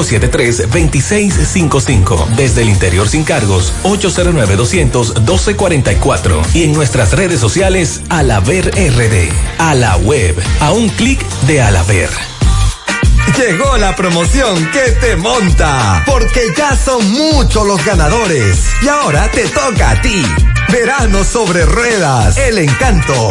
809-573-2655. Desde el interior sin cargos, 809-200-1244. Y en nuestras redes sociales, Alaver RD. A la web, a un clic de Alaver. Llegó la promoción que te monta, porque ya son muchos los ganadores. Y ahora te toca a ti. Verano sobre ruedas, el encanto.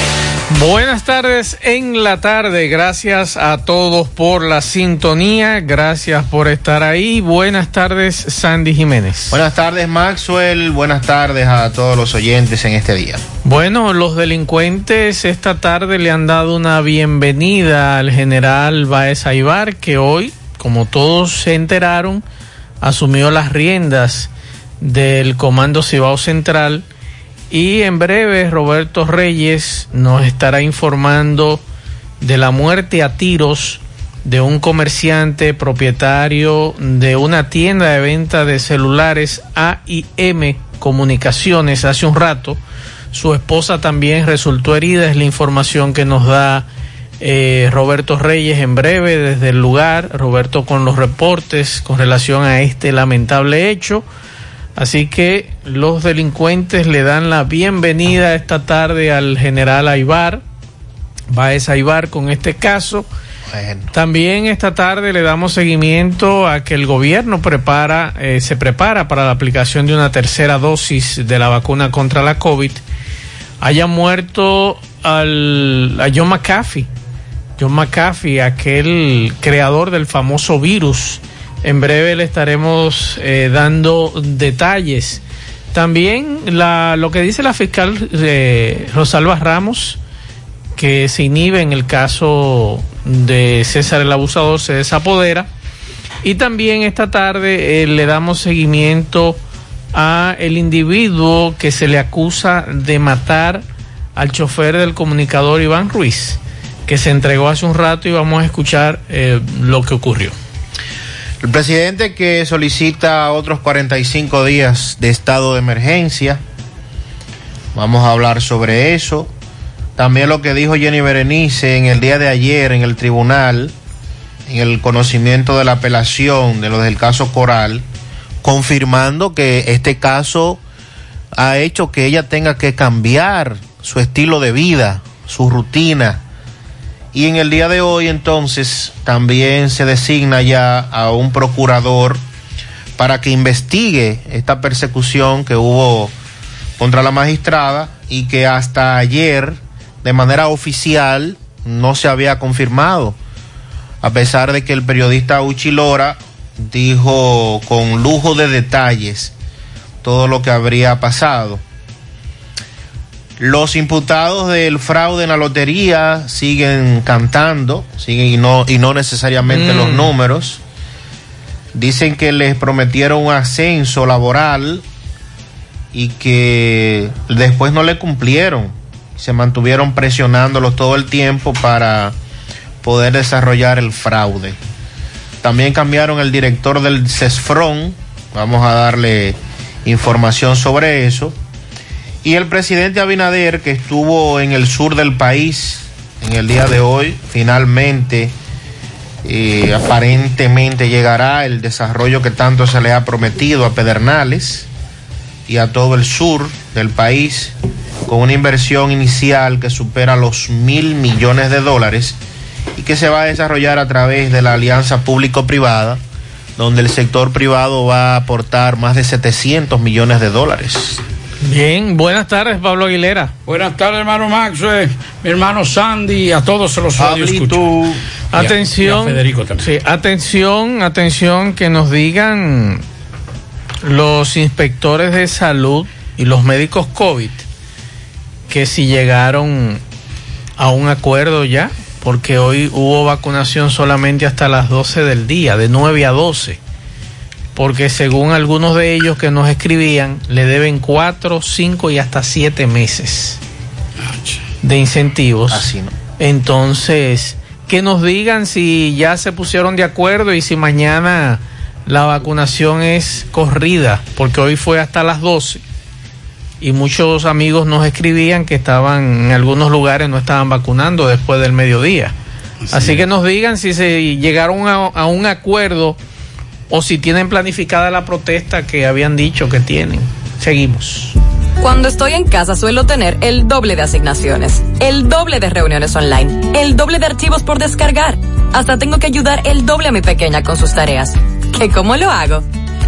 Buenas tardes en la tarde. Gracias a todos por la sintonía. Gracias por estar ahí. Buenas tardes, Sandy Jiménez. Buenas tardes, Maxwell. Buenas tardes a todos los oyentes en este día. Bueno, los delincuentes esta tarde le han dado una bienvenida al general Baez Aibar, que hoy, como todos se enteraron, asumió las riendas del Comando Cibao Central y en breve Roberto Reyes nos estará informando de la muerte a tiros de un comerciante propietario de una tienda de venta de celulares AIM Comunicaciones hace un rato. Su esposa también resultó herida, es la información que nos da eh, Roberto Reyes en breve desde el lugar. Roberto con los reportes con relación a este lamentable hecho. Así que los delincuentes le dan la bienvenida esta tarde al general Aibar, Baez Aibar con este caso. También esta tarde le damos seguimiento a que el gobierno prepara, eh, se prepara para la aplicación de una tercera dosis de la vacuna contra la COVID. Haya muerto al, a John McAfee, John McAfee, aquel creador del famoso virus en breve le estaremos eh, dando detalles. También la, lo que dice la fiscal eh, Rosalba Ramos, que se inhibe en el caso de César el Abusador, se desapodera. Y también esta tarde eh, le damos seguimiento a el individuo que se le acusa de matar al chofer del comunicador Iván Ruiz, que se entregó hace un rato y vamos a escuchar lo que ocurrió. El presidente que solicita otros 45 días de estado de emergencia. Vamos a hablar sobre eso. También lo que dijo Jenny Berenice en el día de ayer en el tribunal, en el conocimiento de la apelación de lo del caso Coral, confirmando que este caso ha hecho que ella tenga que cambiar su estilo de vida, su rutina. Y en el día de hoy entonces también se designa ya a un procurador para que investigue esta persecución que hubo contra la magistrada y que hasta ayer de manera oficial no se había confirmado, a pesar de que el periodista Uchilora dijo con lujo de detalles todo lo que habría pasado. Los imputados del fraude en la lotería siguen cantando, siguen y no, y no necesariamente los Mm. números. Dicen que les prometieron un ascenso laboral y que después no le cumplieron. Se mantuvieron presionándolos todo el tiempo para poder desarrollar el fraude. También cambiaron el director del CESFRON. Vamos a darle información sobre eso. Y el presidente Abinader, que estuvo en el sur del país en el día de hoy, finalmente, eh, aparentemente llegará el desarrollo que tanto se le ha prometido a Pedernales y a todo el sur del país, con una inversión inicial que supera los mil millones de dólares y que se va a desarrollar a través de la alianza público-privada, donde el sector privado va a aportar más de 700 millones de dólares. Bien, buenas tardes, Pablo Aguilera. Buenas tardes, hermano Max, eh, mi hermano Sandy, a todos los. Y a- Atención, y a Federico también. sí, atención, atención, que nos digan los inspectores de salud y los médicos COVID que si llegaron a un acuerdo ya, porque hoy hubo vacunación solamente hasta las 12 del día, de 9 a 12, porque según algunos de ellos que nos escribían, le deben 4, 5 y hasta 7 meses de incentivos. Así, ¿no? Entonces, que nos digan si ya se pusieron de acuerdo y si mañana la vacunación es corrida, porque hoy fue hasta las 12 y muchos amigos nos escribían que estaban en algunos lugares no estaban vacunando después del mediodía. Así, que nos digan si se llegaron a, a un acuerdo o si tienen planificada la protesta que habían dicho que tienen. Seguimos. Cuando estoy en casa suelo tener el doble de asignaciones, el doble de reuniones online, el doble de archivos por descargar. Hasta tengo que ayudar el doble a mi pequeña con sus tareas. ¿Qué cómo lo hago?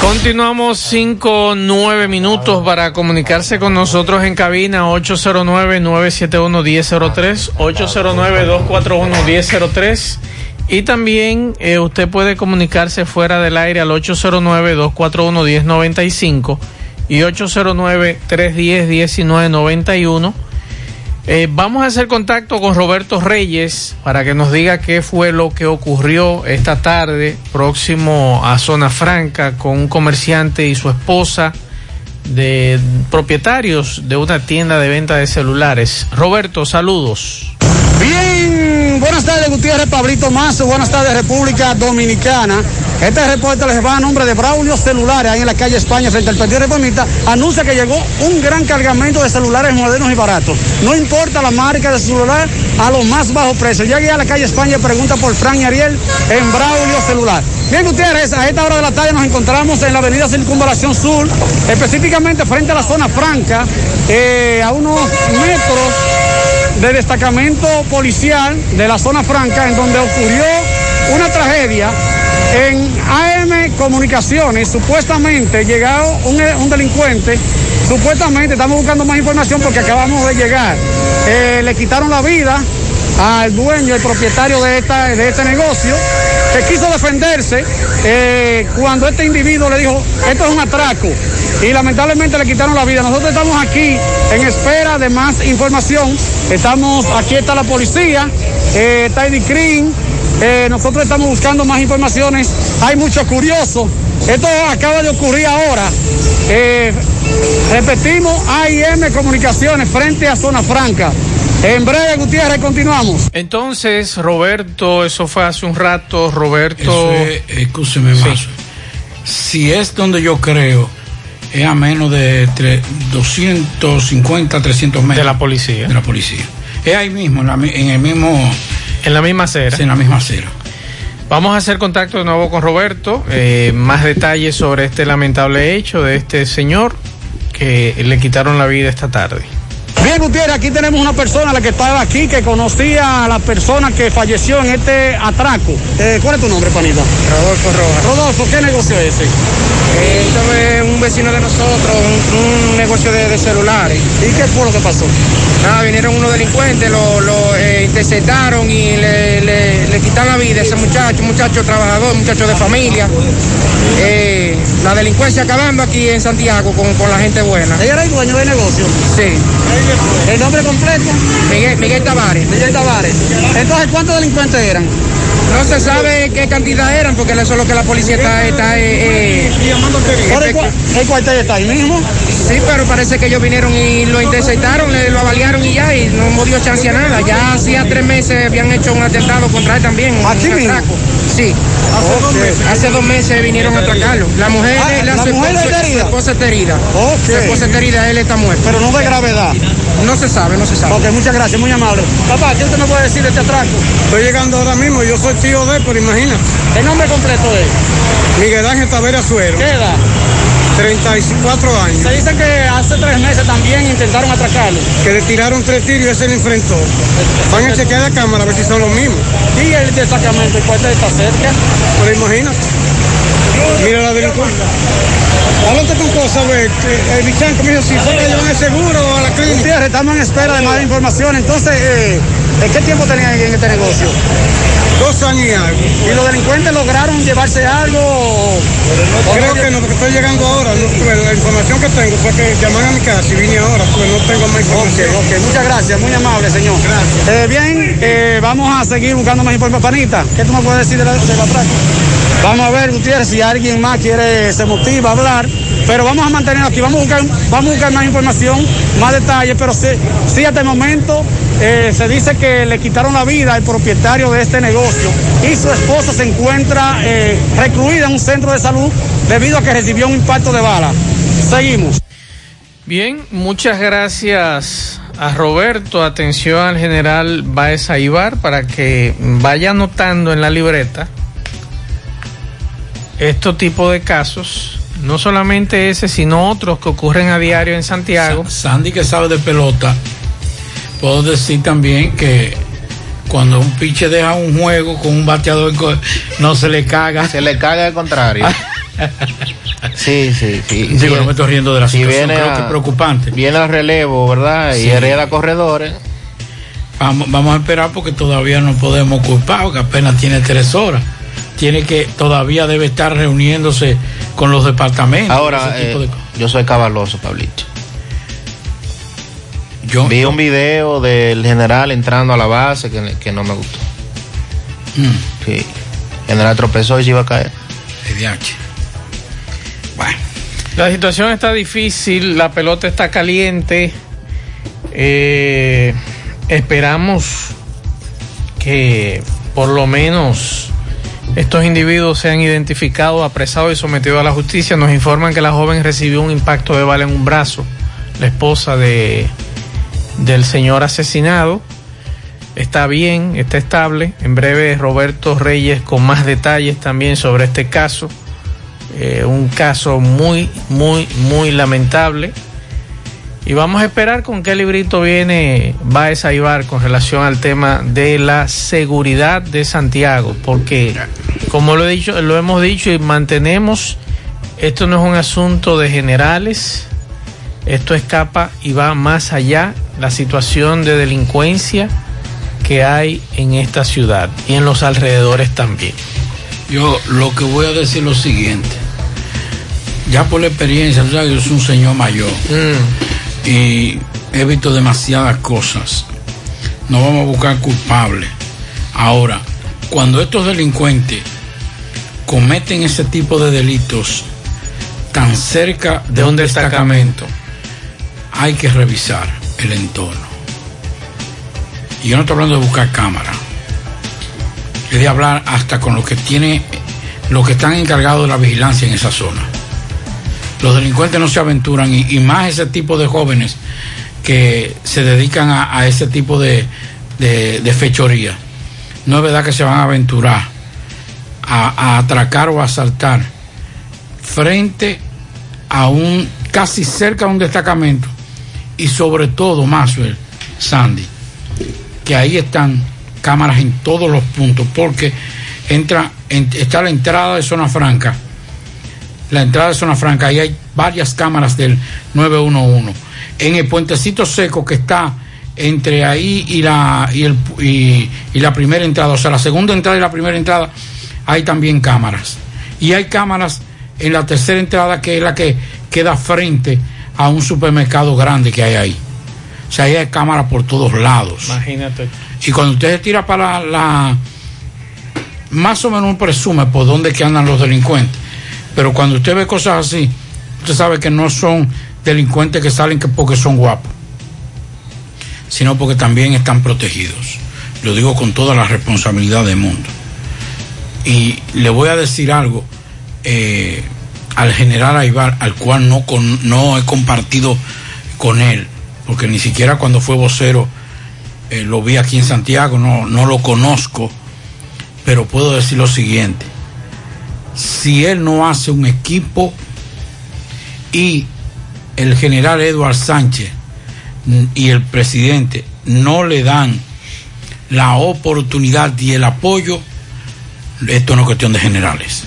Continuamos 5, 9 minutos para comunicarse con nosotros en cabina 809-971-1003, 809-241-1003 y también eh, usted puede comunicarse fuera del aire al 809-241-1095 y 809-310-1991. Eh, vamos a hacer contacto con Roberto Reyes para que nos diga qué fue lo que ocurrió esta tarde próximo a Zona Franca con un comerciante y su esposa de propietarios de una tienda de venta de celulares. Roberto, saludos. Bien, buenas tardes Gutiérrez Pablito Mazo, buenas tardes República Dominicana. Este reporte les va a nombre de Braulio Celulares, ahí en la calle España, frente al Partido Reformista, anuncia que llegó un gran cargamento de celulares modernos y baratos. No importa la marca de celular, a los más bajos precios. Llegué a la calle España y pregunta por Fran y Ariel en Braulio Celular. Bien, Gutiérrez, a esta hora de la tarde nos encontramos en la avenida Circunvalación Sur, específicamente frente a la zona franca, eh, a unos metros de destacamento policial de la zona franca, en donde ocurrió una tragedia en AM Comunicaciones, supuestamente llegado un, un, delincuente, supuestamente estamos buscando más información porque acabamos de llegar. Eh, le quitaron la vida al dueño, el propietario de, esta, de este negocio, que quiso defenderse eh, cuando este individuo le dijo, esto es un atraco. Y lamentablemente le quitaron la vida. Nosotros estamos aquí en espera de más información. Estamos, aquí está la policía, eh, está eh, nosotros estamos buscando más informaciones. Hay muchos curiosos. Esto acaba de ocurrir ahora. Eh, repetimos, AIM Comunicaciones frente a Zona Franca. En breve, Gutiérrez, continuamos. Entonces, Roberto, eso fue hace un rato, Roberto. Escúcheme, sí. Si es donde yo creo, es a menos de 250, 300 metros. De la policía. De la policía. Es ahí mismo, en, la, en el mismo en la misma acera. en la misma acera. Vamos a hacer contacto de nuevo con Roberto. Eh, más detalles sobre este lamentable hecho de este señor que le quitaron la vida esta tarde. Bien, Gutiérrez, aquí tenemos una persona, la que estaba aquí, que conocía a la persona que falleció en este atraco. Eh, ¿Cuál es tu nombre, panita? Rodolfo Rojas. Rodolfo, ¿qué negocio es ese? Eh, esto es un vecino de nosotros, un, un negocio de, de, celulares. ¿Y qué fue lo que pasó? Nada, vinieron unos delincuentes, lo, lo eh, interceptaron y le, le, le, quitaron la vida a ese muchacho, muchacho trabajador, muchacho de familia. Eh, la delincuencia acabando aquí en Santiago con, con la gente buena. ¿Ella era el dueño del negocio? Sí. ¿El nombre completo? Miguel, Miguel Tavares. Miguel Tavares. Entonces, ¿cuántos delincuentes eran? No se sabe qué cantidad eran, porque eso es lo que la policía está... está eh, eh, ¿El, cu ¿El cuartel está ahí mismo? Sí, pero parece que ellos vinieron y lo interceptaron, lo avaliaron y ya, y no dio chance a nada. Ya hacía tres meses habían hecho un atentado contra él también. ¿Aquí mismo? Sí. Hace dos meses. Hace dos meses vinieron a atracarlo. La mujer, Ah, la, la su mujer esposa- está herida. Su esposa está herida. Ok. Su esposa está herida, él está muerto. Pero no de gravedad. No se sabe, no se sabe. Ok, muchas gracias, muy amable. Papá, ¿qué usted me puede decir de este atraco? Estoy llegando ahora mismo, yo soy tío de él, pero imagínate. ¿El nombre completo de Miguel Ángel Tavera Suero. ¿Qué edad? 34 años. Se dice que hace tres meses también intentaron atracarlo. Que le tiraron tres tiros y ese le enfrentó. Van a chequear la cámara a ver si son los mismos. Y el destacamento, el cuartel está cerca. Pero imagínate. Mira la delincuencia. Háblate con cosas, que El bichanco me dijo si fue que llevan el seguro a la clínica. Estamos en espera de más información. Entonces, eh, ¿en qué tiempo tenían en este negocio? Dos años y algo. ¿Y los delincuentes lograron llevarse algo? o- Creo que no, porque estoy llegando ahora. No, pues, la información que tengo fue que llaman a mi casa y vine ahora, pues no tengo más información. Ok, ok, muchas gracias, muy amable, señor. Gracias. Eh, bien, eh, vamos a seguir buscando más información. Panita, ¿qué tú me puedes decir de la- del atraco? Vamos a ver, Gutiérrez, si alguien más quiere, se motiva a hablar. Pero vamos a mantenerlo aquí, vamos a buscar, vamos a buscar más información, más detalles, pero sí, sí hasta el momento eh, se dice que le quitaron la vida al propietario de este negocio y su esposa se encuentra eh, recluida en un centro de salud debido a que recibió un impacto de bala. Seguimos. Bien, muchas gracias a Roberto. Atención al general Baez Aibar para que vaya anotando en la libreta estos tipos de casos. No solamente ese, sino otros que ocurren a diario en Santiago. Sandy que sabe de pelota, puedo decir también que cuando un piche deja un juego con un bateador no se le caga. Se le caga al contrario. Sí, sí, sí. Digo, no me estoy riendo de la si situación, viene creo a- que es preocupante. Viene al relevo, ¿verdad? Sí. Y hereda corredores. Vamos, vamos a esperar porque todavía no podemos culpar, porque apenas tiene tres horas. Tiene que, todavía debe estar reuniéndose con los departamentos. Ahora, ese tipo eh, de- yo soy cabaloso, Pablito. Yo vi un video del general entrando a la base que, que no me gustó. Mm. Sí. El general tropezó y se iba a caer. DH. La situación está difícil, la pelota está caliente. Eh, esperamos que por lo menos estos individuos sean identificados, apresados y sometidos a la justicia. Nos informan que la joven recibió un impacto de bala en un brazo, la esposa de, del señor asesinado. Está bien, está estable. En breve Roberto Reyes con más detalles también sobre este caso. Eh, un caso muy, muy, muy lamentable. Y vamos a esperar con qué librito viene Baez Aibar con relación al tema de la seguridad de Santiago, porque como lo he dicho, lo hemos dicho y mantenemos, esto no es un asunto de generales, esto escapa y va más allá la situación de delincuencia que hay en esta ciudad y en los alrededores también. Yo lo que voy a decir es lo siguiente. Ya por la experiencia, tú sabes, yo soy un señor mayor y he visto demasiadas cosas. No vamos a buscar culpables. Ahora, cuando estos delincuentes cometen ese tipo de delitos tan cerca de, un destacamento, hay que revisar el entorno. Y yo no estoy hablando de buscar cámara. Es de hablar hasta con los que tiene, los que están encargados de la vigilancia en esa zona. Los delincuentes no se aventuran y, más ese tipo de jóvenes que se dedican a, ese tipo de, de- fechoría. No es verdad que se van a aventurar a, a atracar o a asaltar frente a un casi cerca a un destacamento y sobre todo Maxwell Sandy que ahí están cámaras en todos los puntos porque entra en- está la entrada de zona franca la entrada de zona franca ahí hay varias cámaras del 911 en el puentecito seco que está entre ahí y la y, el, y la primera entrada o sea la segunda entrada y la primera entrada hay también cámaras. Y hay cámaras en la tercera entrada que es la que queda frente a un supermercado grande que hay ahí o sea ahí hay cámaras por todos lados Imagínate. y cuando usted se tira para la, más o menos presume por dónde que andan los delincuentes. Pero cuando usted ve cosas así, usted sabe que no son delincuentes que salen que porque son guapos, sino porque también están protegidos. Lo digo con toda la responsabilidad del mundo. Y le voy a decir algo eh, al general Aibar, al cual no, con, no he compartido con él, porque ni siquiera cuando fue vocero eh, lo vi aquí en Santiago, no, no lo conozco, pero puedo decir lo siguiente, si él no hace un equipo y el general Eduard Sánchez y el presidente no le dan la oportunidad y el apoyo, esto no es cuestión de generales.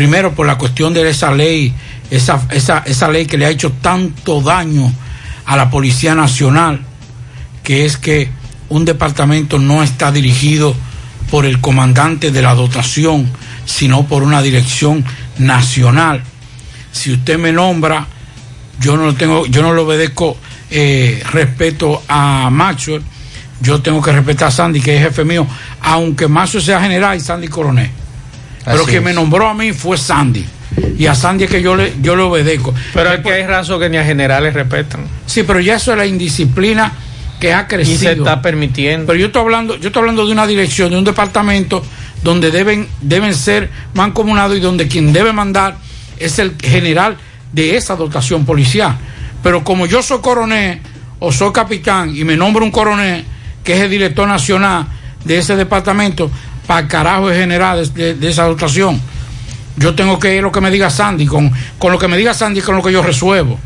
Primero por la cuestión de esa ley, esa, esa, esa ley que le ha hecho tanto daño a la Policía Nacional, que es que un departamento no está dirigido por el comandante de la dotación, sino por una dirección nacional. Si usted me nombra, yo no tengo, yo no le obedezco eh, respeto a Maxwell, yo tengo que respetar a Sandy, que es jefe mío, aunque Maxwell sea general y Sandy coronel. Pero Así quien es. me nombró a mí fue Sandy. Y a Sandy es que yo le, yo le obedezco. Pero es que hay razón que ni a generales respetan. Sí, pero ya eso es la indisciplina que ha crecido. Y se está permitiendo. Pero yo estoy hablando, yo estoy hablando de una dirección, de un departamento donde deben, deben ser mancomunados y donde quien debe mandar es el general de esa dotación policial. Pero como yo soy coronel o soy capitán y me nombro un coronel que es el director nacional de ese departamento, para carajo es general de, esa dotación. Yo tengo que ir lo que me diga Sandy, con, con lo que me diga Sandy con lo que yo resuelvo.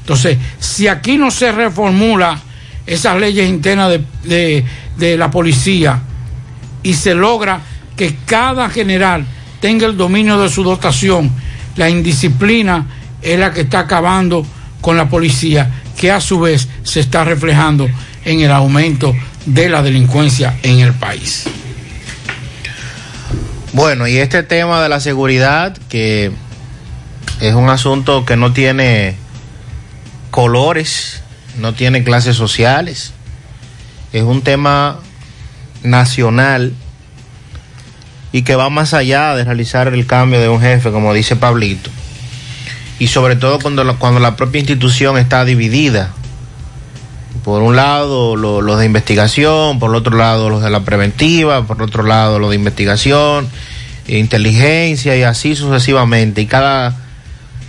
Entonces, si aquí no se reformula esas leyes internas de- de la policía y se logra que cada general tenga el dominio de su dotación, la indisciplina es la que está acabando con la policía, que a su vez se está reflejando en el aumento de la delincuencia en el país. Bueno, y este tema de la seguridad, que es un asunto que no tiene colores, no tiene clases sociales, es un tema nacional y que va más allá de realizar el cambio de un jefe, como dice Pablito, y sobre todo cuando la, cuando la propia institución está dividida. Por un lado lo- los de investigación, por el otro lado los de la preventiva, por otro lado los de investigación, inteligencia y así sucesivamente. Y cada,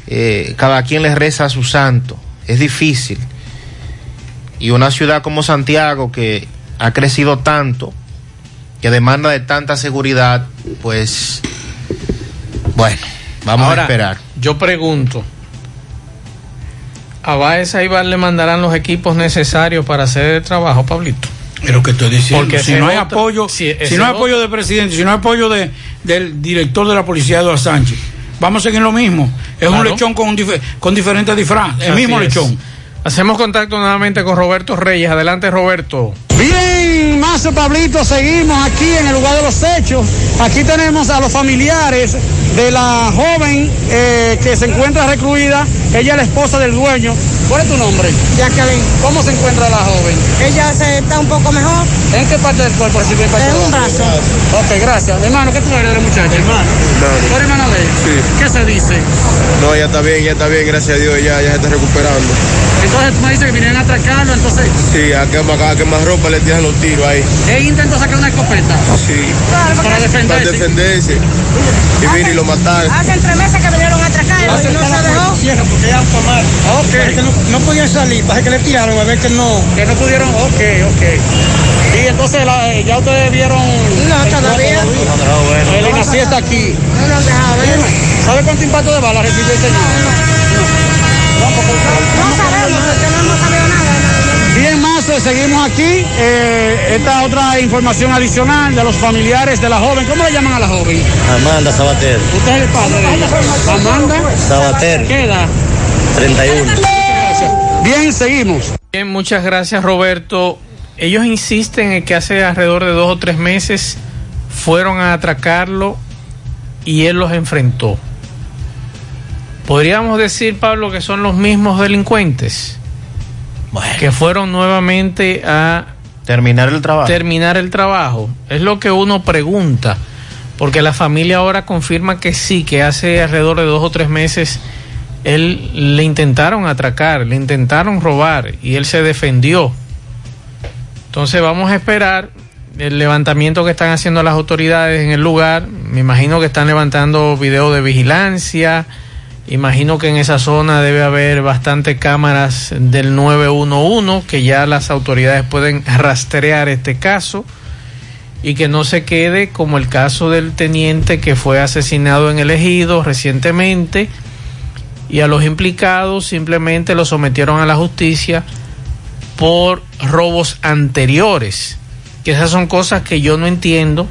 eh, cada quien les reza a su santo. Es difícil. Y una ciudad como Santiago que ha crecido tanto, que demanda de tanta seguridad, pues bueno, vamos Ahora, a esperar. Yo pregunto, ¿a Baez Aibar le mandarán los equipos necesarios para hacer el trabajo, Pablito? Es lo que estoy diciendo. Porque si no hay otro- apoyo, si no hay otro- apoyo del presidente, si no hay apoyo de, del director de la policía, Eduardo Sánchez, vamos a seguir lo mismo. Es un lechón con, un con diferentes disfraces, el Así mismo es. lechón. Hacemos contacto nuevamente con Roberto Reyes. Adelante, Roberto. Bien, Mazo Pablito, seguimos aquí en el lugar de los hechos. Aquí tenemos a los familiares de la joven eh, que se encuentra recluida. Ella es la esposa del dueño. ¿Cuál es tu nombre? Jacqueline. ¿Cómo se encuentra la joven? Ella se está un poco mejor. ¿En qué parte del cuerpo? Si me En un brazo. Ok, gracias. Hermano, ¿qué tú eres de la muchacha? Hermano. ¿Tú eres hermana de ella? Sí. ¿Qué se dice? No, ya está bien, ya está bien, gracias a Dios, ya, ya se está recuperando. Entonces tú me dices que vinieron a atracarlo, entonces Sí, a quemar, a quemar ropa le tiran los tiros ahí. él intentó sacar una escopeta. Sí. Para Para defenderse. defenderse. Y vino y lo mataron. Hace tres meses que vinieron a atracarlo y no se dejó. Cierra porque ella tomar. Ok. que no, no podía salir, parece que le tiraron a ver que no. Que no pudieron. Ok, ok. Y entonces la- eh, ya ustedes vieron. No, todavía. El INACI está aquí. No nos dejaba ver. ¿Sabe cuánto impacto de bala recibió el señor? No sabemos, porque no hemos sabido nada. Bien, más, eh, seguimos aquí. Eh, esta otra información adicional de los familiares de la joven. ¿Cómo le llaman a la joven? Amanda Sabater. Usted es el padre de ella. Amanda. Sabater. ¿Qué edad? 31. Bien, seguimos. Bien, muchas gracias, Roberto. Ellos insisten en que hace alrededor de dos o tres meses fueron a atracarlo y él los enfrentó. Podríamos decir, Pablo, que son los mismos delincuentes que fueron nuevamente a Terminar el trabajo. terminar el trabajo. Es lo que uno pregunta, porque la familia ahora confirma que sí, que hace alrededor de dos o tres meses él le intentaron atracar, le intentaron robar y él se defendió. Entonces vamos a esperar. el levantamiento que están haciendo las autoridades en el lugar, me imagino que están levantando videos de vigilancia, imagino que en esa zona debe haber bastantes cámaras del 911 que ya las autoridades pueden rastrear este caso y que no se quede como el caso del teniente que fue asesinado en el ejido recientemente y a los implicados simplemente los sometieron a la justicia por robos anteriores. Que esas son cosas que yo no entiendo.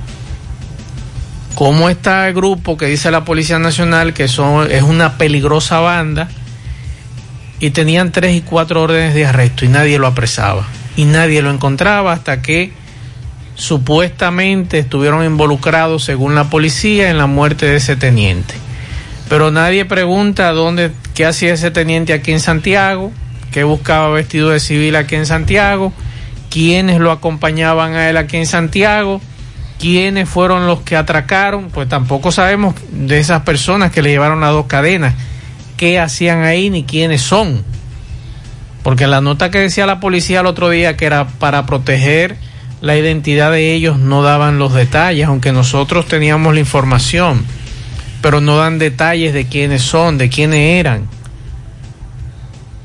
¿Cómo está el grupo que dice la Policía Nacional que son, es una peligrosa banda y tenían tres y cuatro órdenes de arresto y nadie lo apresaba? Y nadie lo encontraba hasta que supuestamente estuvieron involucrados, según la policía, en la muerte de ese teniente. Pero nadie pregunta dónde, qué hacía ese teniente aquí en Santiago, qué buscaba vestido de civil aquí en Santiago, quiénes lo acompañaban a él aquí en Santiago, quiénes fueron los que atracaron, pues tampoco sabemos de esas personas que le llevaron las dos cadenas, qué hacían ahí ni quiénes son. Porque la nota que decía la policía el otro día que era para proteger la identidad de ellos no daban los detalles, aunque nosotros teníamos la información, pero no dan detalles de quiénes son, de quiénes eran.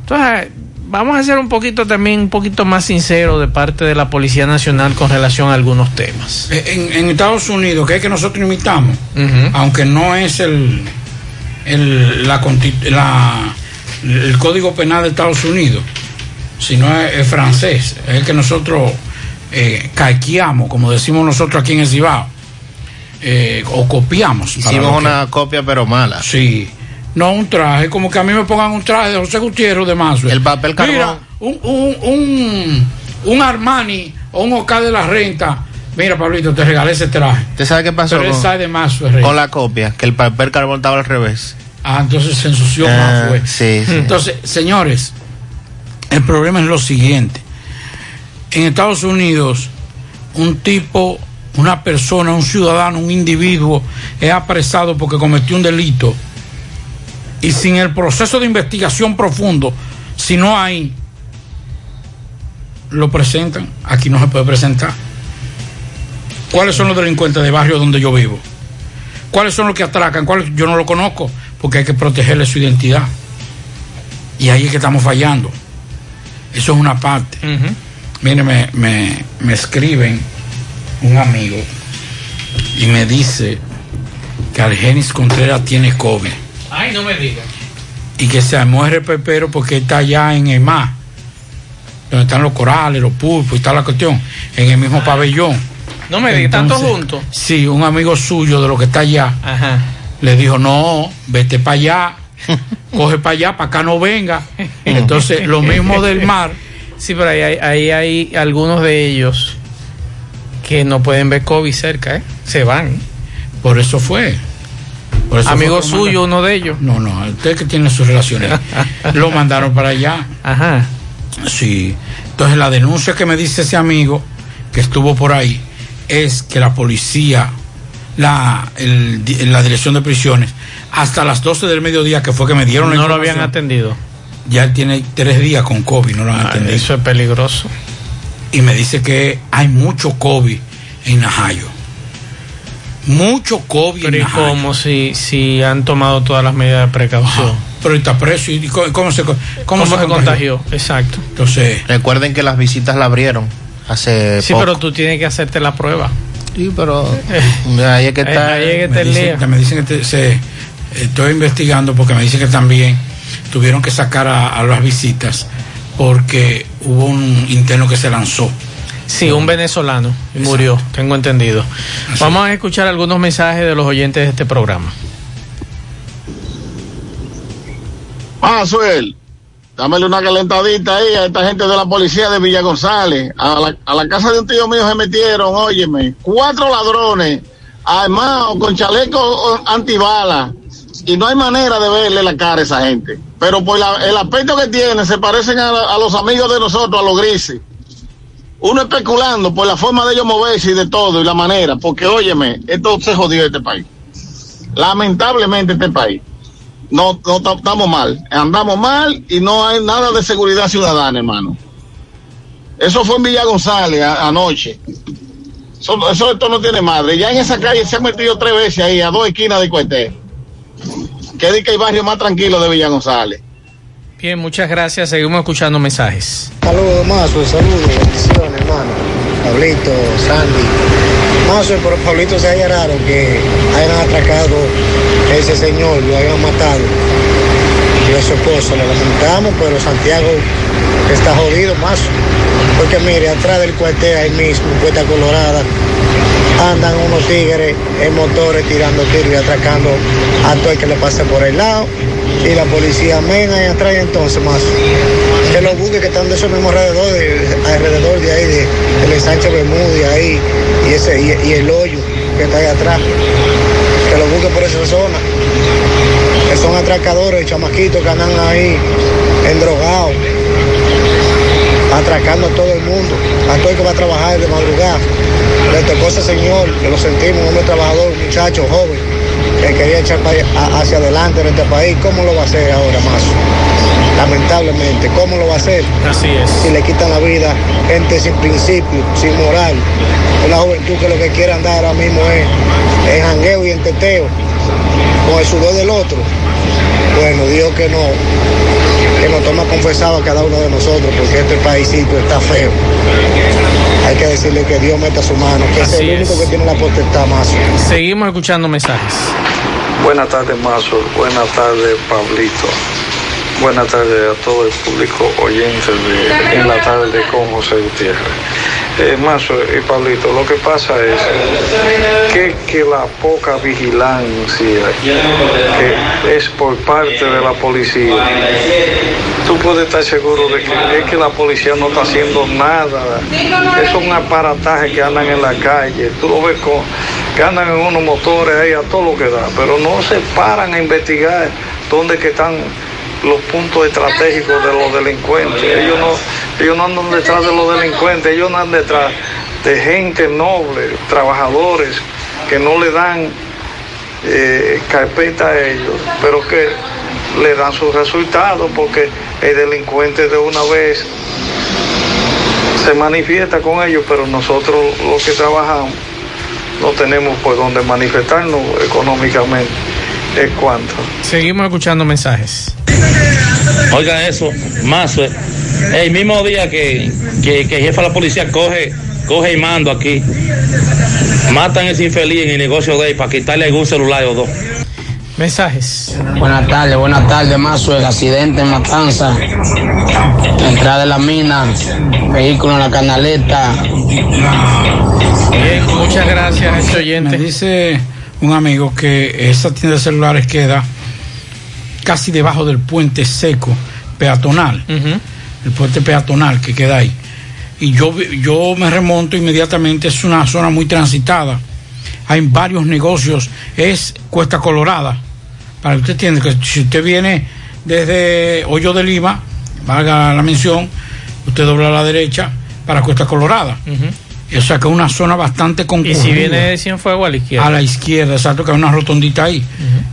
Entonces, vamos a ser un poquito también, un poquito más sincero de parte de la Policía Nacional con relación a algunos temas. En, en Estados Unidos, que es que nosotros imitamos, aunque no es el, el, la, el Código Penal de Estados Unidos, sino es, es francés, es el que nosotros eh, caqueamos, como decimos nosotros aquí en el Cibao, eh, o copiamos. Hicimos que- una copia pero mala. Sí. No un traje, como que a mí me pongan un traje de José Gutiérrez de Mazo. El papel carbón. Mira, un, un, un, un Armani o un Oca de la Renta. Mira, Pablito, te regalé ese traje. ¿Usted sabe qué pasó Pero con, sabe de Mazo, con la copia? Que el papel carbón estaba al revés. Ah, entonces se ensució Ah, más, sí, sí. Entonces, señores, el problema es lo siguiente. En Estados Unidos, un tipo, una persona, un ciudadano, un individuo es apresado porque cometió un delito y sin el proceso de investigación profundo, si no hay, lo presentan, aquí no se puede presentar. ¿Cuáles son los delincuentes de barrio donde yo vivo? ¿Cuáles son los que atracan? ¿Cuáles? Yo no lo conozco porque hay que protegerle su identidad. Y ahí es que estamos fallando. Eso es una parte. Mire, me, me, me escriben un amigo y me dice que Argenis Contreras tiene COVID Ay, no me digas. y que se muere pepero porque está allá en el mar, donde están los corales, los pulpos y tal la cuestión, en el mismo pabellón. No me digas, tanto Entonces, juntos. Sí, un amigo suyo de lo que está allá Ajá. le dijo, no, vete para allá, coge para allá, para acá no venga. Entonces, lo mismo del mar. Sí, pero ahí hay, ahí hay algunos de ellos que no pueden ver COVID cerca, ¿eh? Se van. Por eso fue. Amigo suyo, uno de ellos. No, no, usted que tiene sus relaciones. lo mandaron para allá. Ajá. Sí. Entonces la denuncia que me dice ese amigo que estuvo por ahí es que la policía, la, el la dirección de prisiones, hasta las 12 del mediodía que fue que me dieron la No lo habían atendido. Ya tiene tres días con COVID, no lo han Ah, atendido. Eso es peligroso. Y me dice que hay mucho COVID en Najayo. Mucho COVID Pero en ¿y cómo si, si han tomado todas las medidas de precaución? Pero está preso y cómo, cómo se, cómo ¿Cómo, se se contagió? Exacto. Entonces, Recuerden que las visitas la abrieron hace Sí, poco. pero tú tienes que hacerte la prueba. Sí, pero ahí es que está. Ahí es que me está el dicen, lío. me dicen que te- se, estoy investigando porque me dicen que también tuvieron que sacar a, a las visitas porque hubo un interno que se lanzó. Sí, un venezolano y murió, tengo entendido. Vamos a escuchar algunos mensajes de los oyentes de este programa. Maxwell, dámele una calentadita ahí a esta gente de la policía de Villa González. A la, a la casa de un tío mío se metieron, óyeme, cuatro ladrones armados con chaleco antibalas. Y no hay manera de verle la cara a esa gente. Pero por la- el aspecto que tienen, se parecen a, la- a los amigos de nosotros, a los grises. Uno especulando por la forma de ellos moverse y de todo y la manera. Porque, óyeme, esto se jodió este país. Lamentablemente este país no, no ta- estamos mal, andamos mal y no hay nada de seguridad ciudadana, hermano. Eso fue en Villa González anoche. Eso, esto no tiene madre. Ya en esa calle se han metido tres veces ahí, a dos esquinas de Cuete. Que es que el barrio más tranquilo de Villa González. Bien, muchas gracias. Seguimos escuchando mensajes. Saludos, Mazo, saludos, bendiciones, hermano. Pablito, Sandy. Mazo, pero Pablito se haya raro que hayan atracado a ese señor, lo hayan matado. Y a su esposa, lo lamentamos, pero Santiago está jodido, Mazo. Porque mire, atrás del cuartel ahí mismo, Puerta Colorada, andan unos tigres en motores tirando tiros y atracando a todo el que le pase por el lado. Y la policía mena ahí atrás y entonces más. Que los buques que están de esos mismos alrededor, de, alrededor de ahí, de, del ensanche Bermúdez ahí, y ese, y, y el hoyo que está ahí atrás. Que los buques por esa zona. Que son atracadores, chamaquitos que andan ahí endrogados atracando a todo el mundo, a todo el que va a trabajar de madrugada. Le tocó ese señor, que lo sentimos, un hombre trabajador, muchacho joven, que quería echar hacia adelante en este país. ¿Cómo lo va a hacer ahora más? Lamentablemente, ¿cómo lo va a hacer? Así es. Si le quitan la vida, gente sin principio, sin moral. Una juventud que lo que quiere andar ahora mismo es en jangueo y en teteo, con el sudor del otro. Bueno, Dios que no, que nos toma confesado a cada uno de nosotros, porque este paísito está feo. Hay que decirle que Dios meta su mano, que es el único es. que tiene la potestad más. Seguimos escuchando mensajes. Buenas tardes, Mazo. Buenas tardes, Pablito. Buenas tardes a todo el público oyente de En la tarde con José Gutiérrez. Eh, Mazo y Pablito, lo que pasa es que, que la poca vigilancia que es por parte de la policía, tú puedes estar seguro de que, es que la policía no está haciendo nada. Es un aparataje que andan en la calle. Tú lo ves con, que andan en unos motores ahí a todo lo que da, pero no se paran a investigar dónde que están los puntos estratégicos de los delincuentes. Ellos no, ellos no andan detrás de los delincuentes, ellos andan detrás de gente noble, trabajadores, que no le dan eh, carpeta a ellos, pero que le dan sus resultados porque el delincuente de una vez se manifiesta con ellos, pero nosotros los que trabajamos no tenemos por dónde manifestarnos económicamente. ¿Es cuánto? Seguimos escuchando mensajes. Oiga eso, más el mismo día que, que, que el jefe de la policía coge, coge y mando aquí, matan a ese infeliz en el negocio de él para quitarle algún celular o dos. Mensajes. Buenas tardes, buenas tardes, Mazo. El accidente en Matanza, entrada de la mina, vehículo en la canaleta. Bien, muchas gracias, este oyente. Me dice un amigo que esa tienda de celulares queda casi debajo del puente seco peatonal, el puente peatonal que queda ahí. Y yo, yo me remonto inmediatamente, es una zona muy transitada. Hay varios negocios, es Cuesta Colorada. Para que usted entienda que si usted viene desde Hoyo de Lima, valga la mención, usted dobla a la derecha para Cuesta Colorada. O sea que es una zona bastante Y concurrida. si viene de Cienfuegos a la izquierda. A la izquierda, exacto, que hay una rotondita ahí.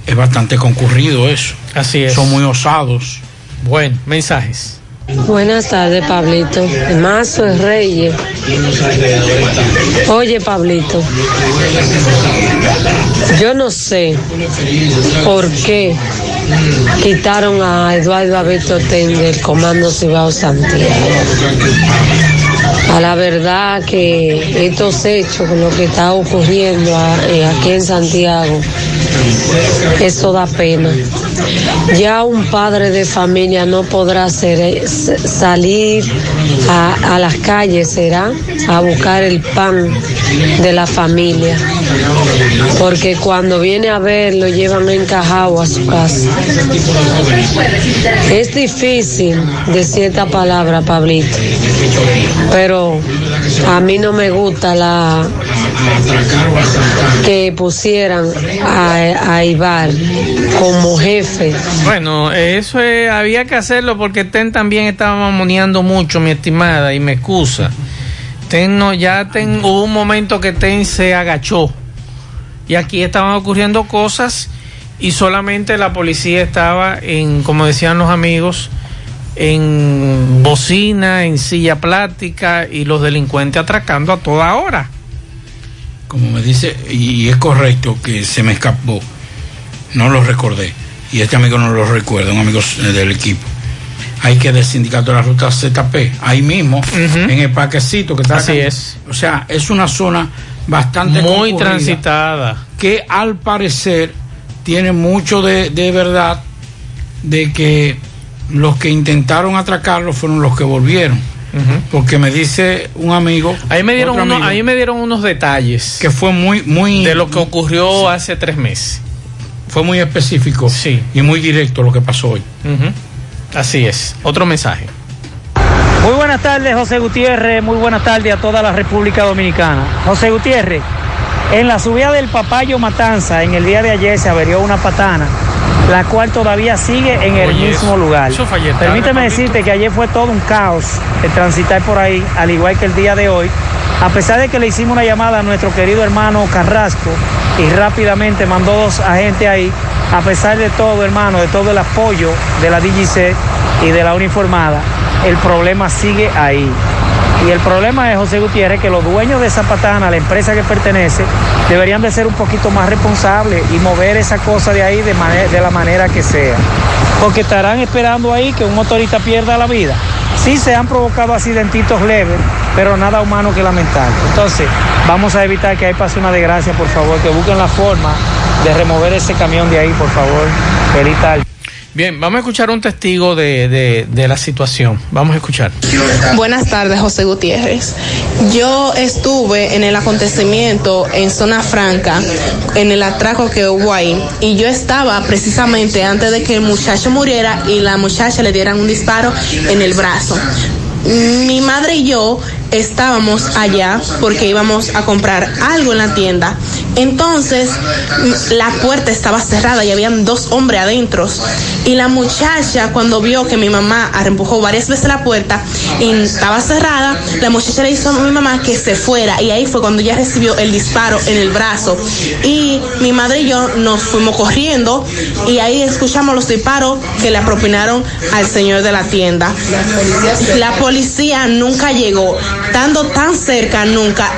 Es bastante concurrido eso. Así es. Son muy osados. Bueno, mensajes. Buenas tardes, Pablito. Mazo es Reyes. Oye, Pablito, yo no sé por qué quitaron a Eduardo Alberto Ten del Comando Cibao Santiago. A la verdad que estos hechos, lo que está ocurriendo eh, aquí en Santiago, eso da pena. Ya un padre de familia no podrá eh, salir a, a las calles, será, a buscar el pan de la familia. Porque cuando viene a ver, lo llevan encajado a su casa. Es difícil decir esta palabra, Pablito, pero a mí no me gusta la que pusieran a, a Ibar como jefe. Bueno, eso había que hacerlo porque Ten también estaba mamoneando mucho, mi estimada, y me excusa. Ten no, ya ten, hubo un momento que Ten se agachó. Y aquí estaban ocurriendo cosas y solamente la policía estaba en, como decían los amigos, en bocina, en silla plástica y los delincuentes atracando a toda hora. como me dice, y es correcto que se me escapó, no lo recordé, y este amigo no lo recuerda, un amigo eh, del equipo. Hay que del sindicato de la ruta ZP, ahí mismo, en el parquecito que está Así acá. es. O sea, es una zona bastante Muy transitada. que al parecer tiene mucho de, de verdad de que los que intentaron atracarlo fueron los que volvieron. Porque me dice un amigo. Ahí me dieron, uno- amigo, ahí me dieron unos detalles. Que fue muy, muy. De lo que ocurrió hace tres meses. Fue muy específico. Sí. Y muy directo lo que pasó hoy. Así es. Otro mensaje. Muy buenas tardes, José Gutiérrez. Muy buenas tardes a toda la República Dominicana. José Gutiérrez, en la subida del Papayo Matanza, en el día de ayer se averió una patana, la cual todavía sigue en el Oye, mismo lugar. tarde, Permíteme decirte que ayer fue todo un caos el transitar por ahí, al igual que el día de hoy. A pesar de que le hicimos una llamada a nuestro querido hermano Carrasco y rápidamente mandó dos agentes ahí, a pesar de todo, hermano, de todo el apoyo de la DGC y de la uniformada, el problema sigue ahí. Y el problema es, José Gutiérrez, que los dueños de esa patana, la empresa que pertenece, deberían de ser un poquito más responsables y mover esa cosa de ahí de, de la manera que sea. Porque estarán esperando ahí que un motorista pierda la vida. Sí se han provocado accidentitos leves, pero nada humano que lamentar. Entonces, vamos a evitar que ahí pase una desgracia, por favor, que busquen la forma de remover ese camión de ahí, por favor. Feliz tarde. Bien, vamos a escuchar un testigo de, de- la situación. Vamos a escuchar. Buenas tardes, José Gutiérrez. Yo estuve en el acontecimiento en Zona Franca, en el atraco que hubo ahí, y yo estaba precisamente antes de que el muchacho muriera y la muchacha le dieran un disparo en el brazo. Mi madre y yo estábamos allá porque íbamos a comprar algo en la tienda. Entonces, la puerta estaba cerrada y habían dos hombres adentro. Y la muchacha, cuando vio que mi mamá empujó varias veces la puerta y estaba cerrada, la muchacha le hizo a mi mamá que se fuera. Y ahí fue cuando ella recibió el disparo en el brazo. Y mi madre y yo nos fuimos corriendo y ahí escuchamos los disparos que le propinaron al señor de la tienda. La policía nunca llegó, estando tan cerca nunca.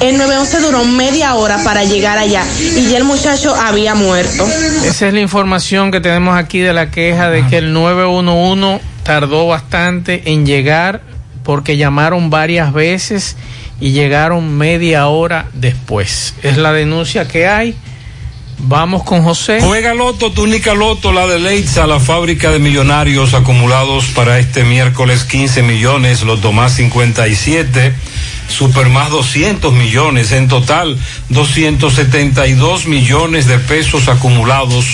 El 911 duró media hora para llegar allá y ya el muchacho había muerto. Esa es la información que tenemos aquí de la queja de que el 911 tardó bastante en llegar porque llamaron varias veces y llegaron media hora después. Es la denuncia que hay. Vamos con José. Juega Loto, túnica Loto, la de Leitza, la fábrica de millonarios acumulados para este miércoles 15 millones, Loto más 57, Super más 200 millones, en total 272 millones de pesos acumulados.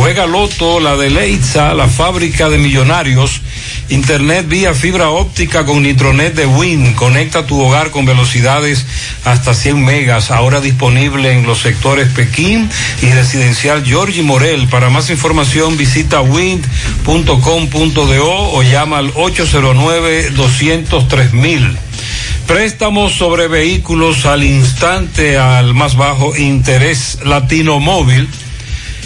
Juega Loto, la de Leitza, la fábrica de millonarios. Internet vía fibra óptica con Nitronet de Win. Conecta tu hogar con velocidades hasta 100 megas. Ahora disponible en los sectores Pekín y residencial Georgie Morel. Para más información visita wind.com.do o llama al 809-203 Préstamos sobre vehículos al instante al más bajo interés Latino Móvil.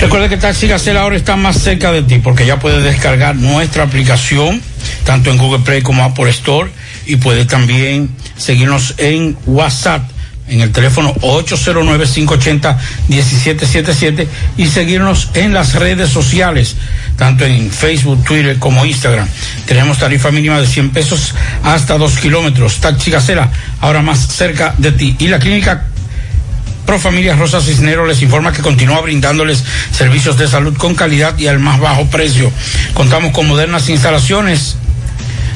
Recuerda que Taxi Gacela ahora está más cerca de ti porque ya puedes descargar nuestra aplicación tanto en Google Play como Apple Store y puedes también seguirnos en WhatsApp en el teléfono 809-580-1777 y seguirnos en las redes sociales, tanto en Facebook, Twitter como Instagram. Tenemos tarifa mínima de 100 pesos hasta 2 kilómetros. Taxi Gacela, ahora más cerca de ti. Y la clínica Pro Familia Rosa Cisneros les informa que continúa brindándoles servicios de salud con calidad y al más bajo precio. Contamos con modernas instalaciones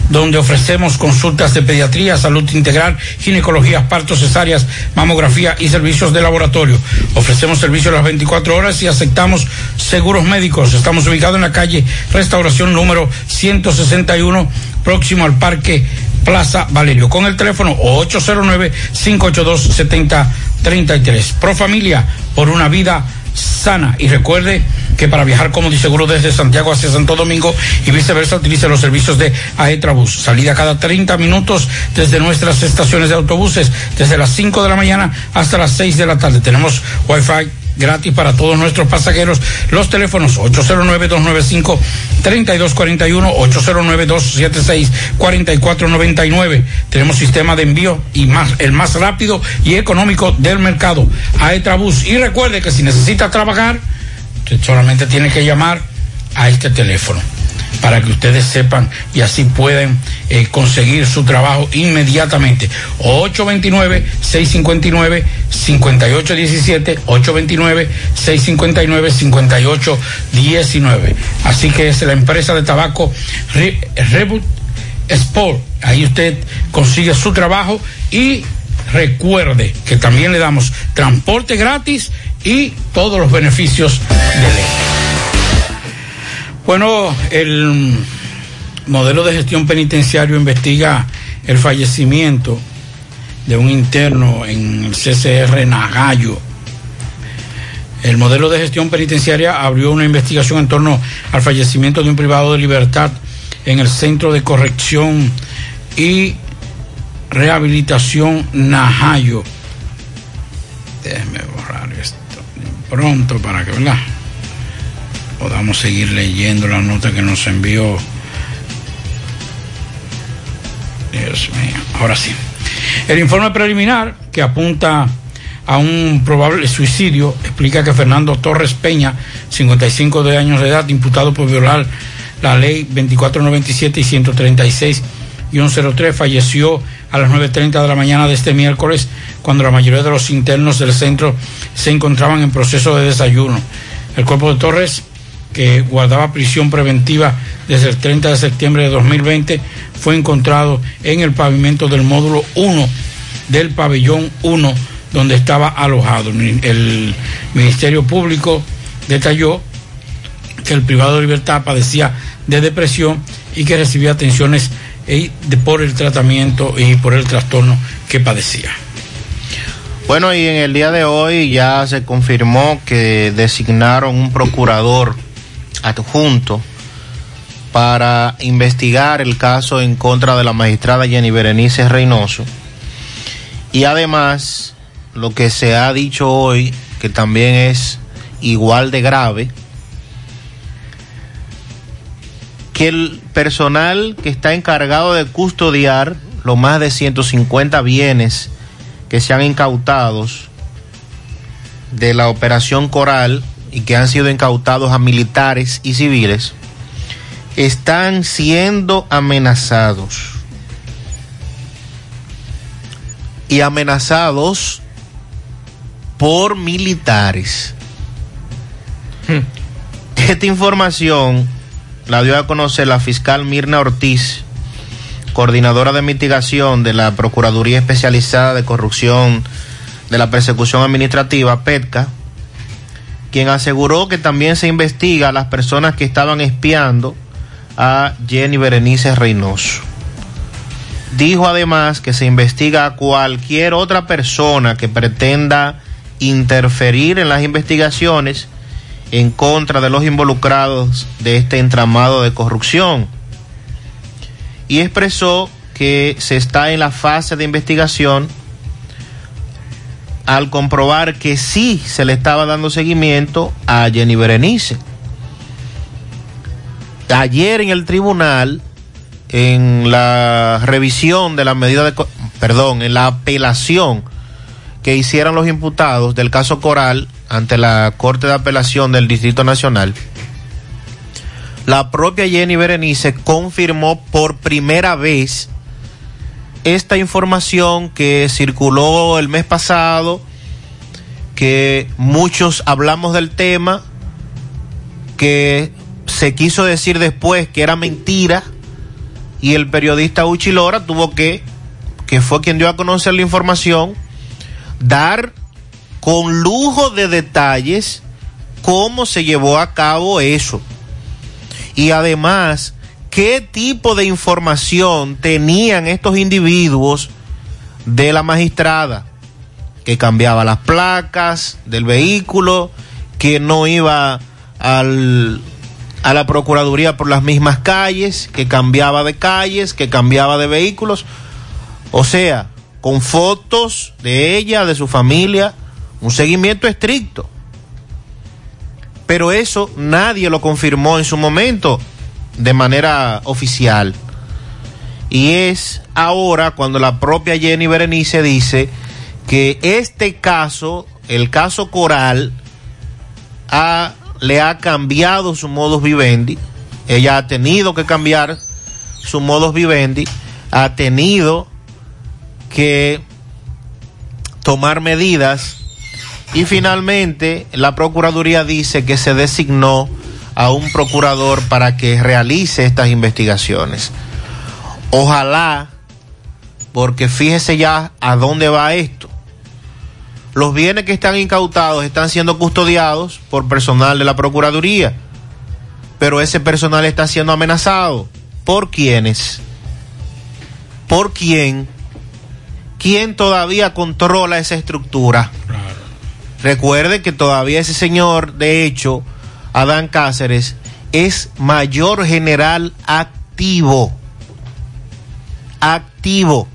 donde ofrecemos consultas de pediatría, salud integral, ginecología, partos, cesáreas, mamografía y servicios de laboratorio. Ofrecemos servicios las 24 horas y aceptamos seguros médicos. Estamos ubicados en la calle Restauración número 161, próximo al Parque Plaza Valerio, con el teléfono 809-582-7033. Pro Familia, por una vida sana. Y recuerde que para viajar cómodo y seguro desde Santiago hacia Santo Domingo y viceversa, utilice los servicios de Aetrabús. Salida cada 30 minutos desde nuestras estaciones de autobuses, desde las 5 de la mañana hasta las 6 de la tarde. Tenemos Wi-Fi gratis para todos nuestros pasajeros. Los teléfonos 809-295-3241, 809-276-4499. Tenemos sistema de envío y más, el más rápido y económico del mercado. Aetrabús. Y recuerde que si necesita trabajar, solamente tiene que llamar a este teléfono para que ustedes sepan y así pueden eh, conseguir su trabajo inmediatamente. 829-659-5817, 829-659-5819. Así que es la empresa de tabaco Re- Reboot Sport. Ahí usted consigue su trabajo y recuerde que también le damos transporte gratis y todos los beneficios de ley. Bueno, el modelo de gestión penitenciario investiga el fallecimiento de un interno en el CCR Nagallo. El modelo de gestión penitenciaria abrió una investigación en torno al fallecimiento de un privado de libertad en el Centro de Corrección y Rehabilitación Najayo. Déjeme borrar esto pronto para que, ¿verdad? Podamos seguir leyendo la nota que nos envió. Dios mío, ahora sí. El informe preliminar que apunta a un probable suicidio explica que Fernando Torres Peña, 55 de años de edad, imputado por violar la ley 2497 y 136 103, falleció a las 9.30 de la mañana de este miércoles cuando la mayoría de los internos del centro se encontraban en proceso de desayuno. El cuerpo de Torres que guardaba prisión preventiva desde el 30 de septiembre de 2020, fue encontrado en el pavimento del módulo 1 del pabellón 1 donde estaba alojado. El Ministerio Público detalló que el privado de libertad padecía de depresión y que recibía atenciones por el tratamiento y por el trastorno que padecía. Bueno, y en el día de hoy ya se confirmó que designaron un procurador adjunto para investigar el caso en contra de la magistrada Jenny Berenice Reynoso. Y además, lo que se ha dicho hoy, que también es igual de grave, que el personal que está encargado de custodiar los más de 150 bienes que se han incautados de la operación Coral y que han sido incautados a militares y civiles, están siendo amenazados. Y amenazados por militares. Esta información la dio a conocer la fiscal Mirna Ortiz, coordinadora de mitigación de la Procuraduría Especializada de Corrupción de la Persecución Administrativa, PETCA, quien aseguró que también se investiga a las personas que estaban espiando a Jenny Berenice Reynoso. Dijo además que se investiga a cualquier otra persona que pretenda interferir en las investigaciones en contra de los involucrados de este entramado de corrupción. Y expresó que se está en la fase de investigación al comprobar que sí se le estaba dando seguimiento a Jenny Berenice. Ayer en el tribunal, en la revisión de la medida de, perdón, en la apelación que hicieron los imputados del caso Coral ante la Corte de Apelación del Distrito Nacional, la propia Jenny Berenice confirmó por primera vez esta información que circuló el mes pasado, que muchos hablamos del tema, que se quiso decir después que era mentira y el periodista Uchilora tuvo que, que fue quien dio a conocer la información, dar con lujo de detalles cómo se llevó a cabo eso. Y además qué tipo de información tenían estos individuos de la magistrada, que cambiaba las placas del vehículo, que no iba al, a la Procuraduría por las mismas calles, que cambiaba de calles, que cambiaba de vehículos. O sea, con fotos de ella, de su familia, un seguimiento estricto. Pero eso nadie lo confirmó en su momento de manera oficial. Y es ahora cuando la propia Jenny Berenice dice que este caso, el caso Coral, ha- le ha cambiado su modus vivendi. Ella ha tenido que cambiar su modus vivendi, ha tenido que tomar medidas y finalmente la Procuraduría dice que se designó a un procurador para que realice estas investigaciones. Ojalá, porque fíjese ya a dónde va esto. Los bienes que están incautados están siendo custodiados por personal de la Procuraduría, pero ese personal está siendo amenazado. ¿Por quiénes? ¿Por quién? ¿Quién todavía controla esa estructura? Recuerde que todavía ese señor, de hecho, Adán Cáceres, es mayor general activo. Activo.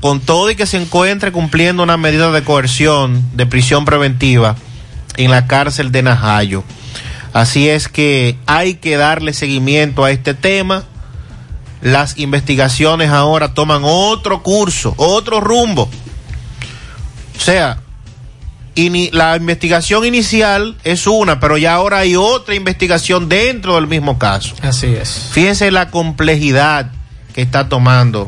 Con todo y que se encuentre cumpliendo una medida de coerción de prisión preventiva en la cárcel de Najayo. Así es que hay que darle seguimiento a este tema. Las investigaciones ahora toman otro curso, otro rumbo. O sea, ini- la investigación inicial es una, pero ya ahora hay otra investigación dentro del mismo caso. Así es. Fíjense la complejidad que está tomando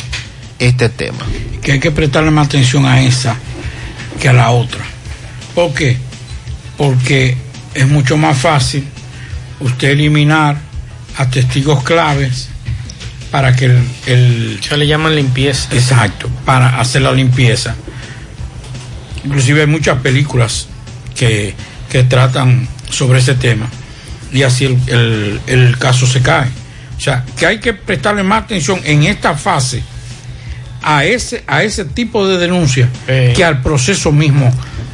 este tema. que hay que prestarle más atención a esa que a la otra. ¿Por qué? Porque es mucho más fácil usted eliminar a testigos claves para que el... el Se le llaman limpieza. Exacto, para hacer la limpieza. Inclusive hay muchas películas que, que tratan sobre ese tema y así el, el- el caso se cae. O sea, que hay que prestarle más atención en esta fase a ese, a ese tipo de denuncia que al proceso mismo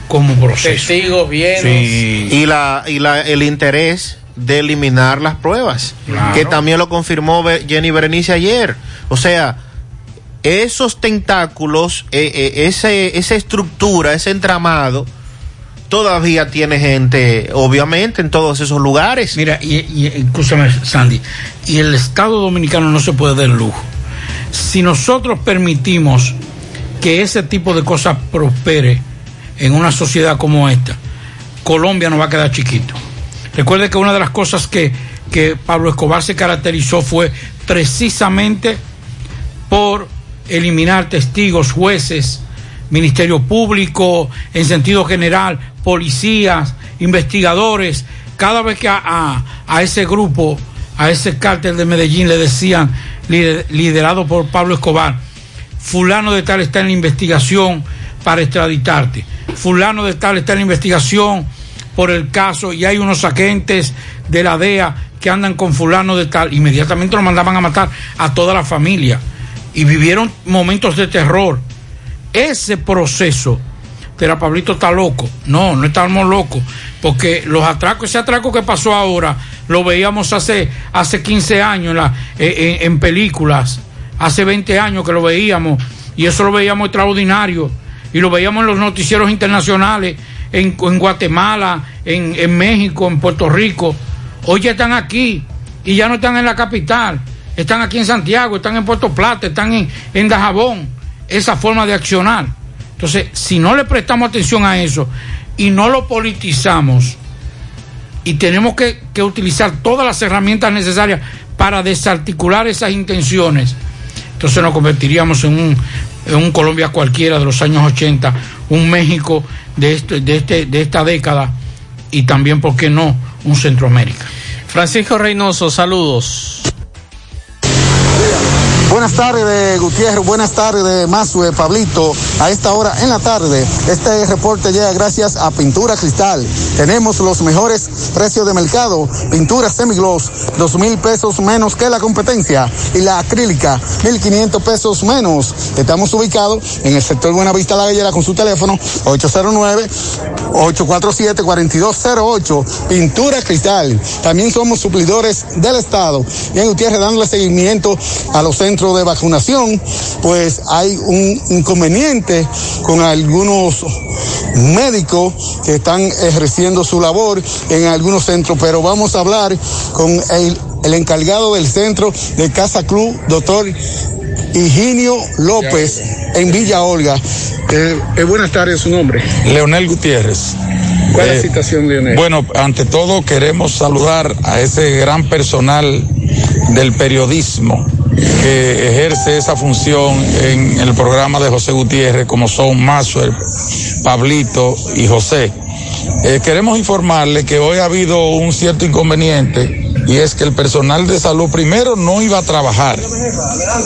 como proceso. Testigos, bienes. Y, la, y la, el interés de eliminar las pruebas, Claro. que también lo confirmó Jenny Berenice ayer. O sea, esos tentáculos, eh, eh, ese, esa estructura, ese entramado, todavía tiene gente, obviamente, en todos esos lugares. Mira, y, y Sandy, y el Estado Dominicano no se puede dar lujo. Si nosotros permitimos que ese tipo de cosas prospere en una sociedad como esta, Colombia no va a quedar chiquito. Recuerde que una de las cosas que, que Pablo Escobar se caracterizó fue precisamente por eliminar testigos, jueces, Ministerio Público, en sentido general, policías, investigadores. Cada vez que a, a- ese grupo, a ese cártel de Medellín le decían, lider- liderado por Pablo Escobar, fulano de tal está en la investigación para extraditarte, fulano de tal está en la investigación por el caso y hay unos agentes de la DEA que andan con fulano de tal, inmediatamente lo mandaban a matar a toda la familia y vivieron momentos de terror. Ese proceso, pero Pablito está loco. No, no estamos locos, porque los atracos, ese atraco que pasó ahora, lo veíamos hace, hace 15 años en, en- en- en películas, hace 20 años que lo veíamos, y eso lo veíamos extraordinario, y lo veíamos en los noticieros internacionales, en, en Guatemala, en, en México, en Puerto Rico. Hoy ya están aquí, y ya no están en la capital, están aquí en Santiago, están en Puerto Plata, están en, en Dajabón, esa forma de accionar. Entonces, si no le prestamos atención a eso y no lo politizamos, y tenemos que, utilizar todas las herramientas necesarias para desarticular esas intenciones, entonces nos convertiríamos en un, en un Colombia cualquiera de los años 80, un México de, este, de, este, de esta década y también, ¿por qué no?, un Centroamérica. Francisco Reynoso, saludos. Buenas tardes, Gutiérrez. Buenas tardes, Mazue, Pablito. A esta hora en la tarde, este reporte llega gracias a Pintura Cristal. Tenemos los mejores precios de mercado. Pintura semigloss, dos mil pesos menos que la competencia. Y la acrílica, mil quinientos pesos menos. Estamos ubicados en el sector Buenavista La Gallera con su teléfono 809-847-4208. Pintura Cristal. También somos suplidores del Estado. Bien, Gutiérrez, dándole seguimiento a los centros de vacunación, pues hay un inconveniente con algunos médicos que están ejerciendo su labor en algunos centros, pero vamos a hablar con el, el encargado del centro de Casa Club, doctor Higinio López, en Villa Olga. Eh, eh, buenas tardes, su nombre. Leonel Gutiérrez. ¿Cuál es Eh, la situación, Leonel? Bueno, ante todo queremos saludar a ese gran personal del periodismo que ejerce esa función en el programa de José Gutiérrez, como son Maxwell, Pablito y José. Eh, queremos informarle que hoy ha habido un cierto inconveniente y es que el personal de salud primero no iba a trabajar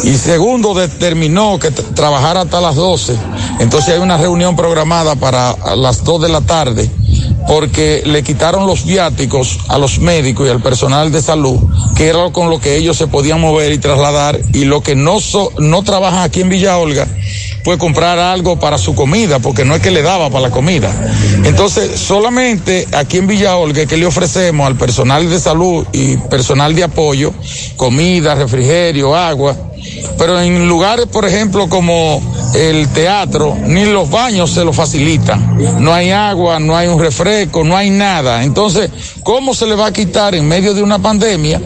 y segundo determinó que trabajara hasta las 12. Entonces hay una reunión programada para las 2 de la tarde porque le quitaron los viáticos a los médicos y al personal de salud, que era con lo que ellos se podían mover y trasladar, y lo que no, so- no trabajan aquí en Villa Olga, pues comprar algo para su comida, porque no es que le daba para la comida. Entonces, solamente aquí en Villa Olga es que le ofrecemos al personal de salud y personal de apoyo, comida, refrigerio, agua, pero en lugares, por ejemplo, como el teatro, ni los baños se lo facilitan. No hay agua, no hay un refresco, no hay nada. Entonces, ¿cómo se le va a quitar en medio de una pandemia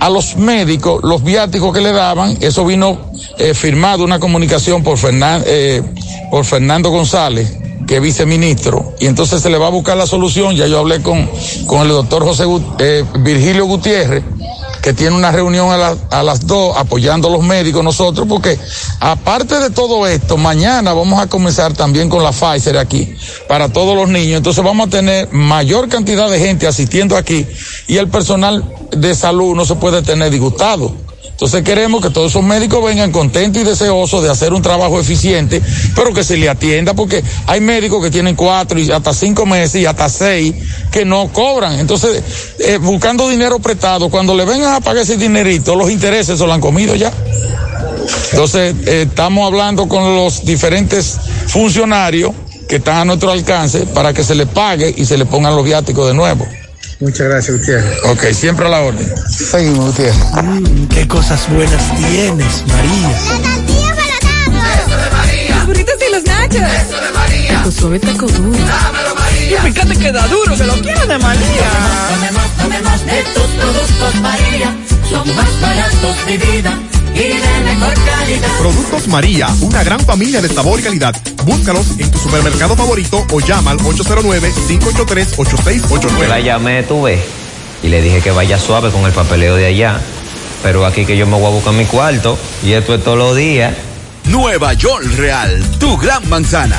a los médicos los viáticos que le daban? Eso vino eh, firmado una comunicación por, Fernan- eh, por Fernando González que es viceministro, y entonces se le va a buscar la solución. Ya yo hablé con, con el doctor José eh, Virgilio Gutiérrez, que tiene una reunión a, la- a las dos apoyando a los médicos nosotros, porque aparte de todo esto, mañana vamos a comenzar también con la Pfizer aquí para todos los niños. Entonces vamos a tener mayor cantidad de gente asistiendo aquí y el personal de salud no se puede tener disgustado. Entonces queremos que todos esos médicos vengan contentos y deseosos de hacer un trabajo eficiente, pero que se le atienda, porque hay médicos que tienen cuatro y hasta cinco meses y hasta seis que no cobran. Entonces, eh, buscando dinero prestado, cuando le vengan a pagar ese dinerito, los intereses se lo han comido ya. Entonces, eh, estamos hablando con los diferentes funcionarios que están a nuestro alcance para que se les pague y se le pongan los viáticos de nuevo. Muchas gracias, Gutiérrez. Ok, siempre a la orden. Seguimos, Gutiérrez. qué cosas buenas tienes, María. Los burritos y los nachos. Eso de María. Tu suave taco duro. Dámelo, María. Y fíjate que da duro, que lo quiero de María. Tomemos, tomemos de tus productos María. Son más baratos de vida y de mejor calidad. Productos María, una gran familia de sabor y calidad. Búscalos en tu supermercado favorito o llama al 809-583-8689. Yo la llamé, tú ves, y le dije que vaya suave con el papeleo de allá. Pero aquí que yo me voy a buscar mi cuarto, y esto es todos los días. Nueva York Real, tu gran manzana.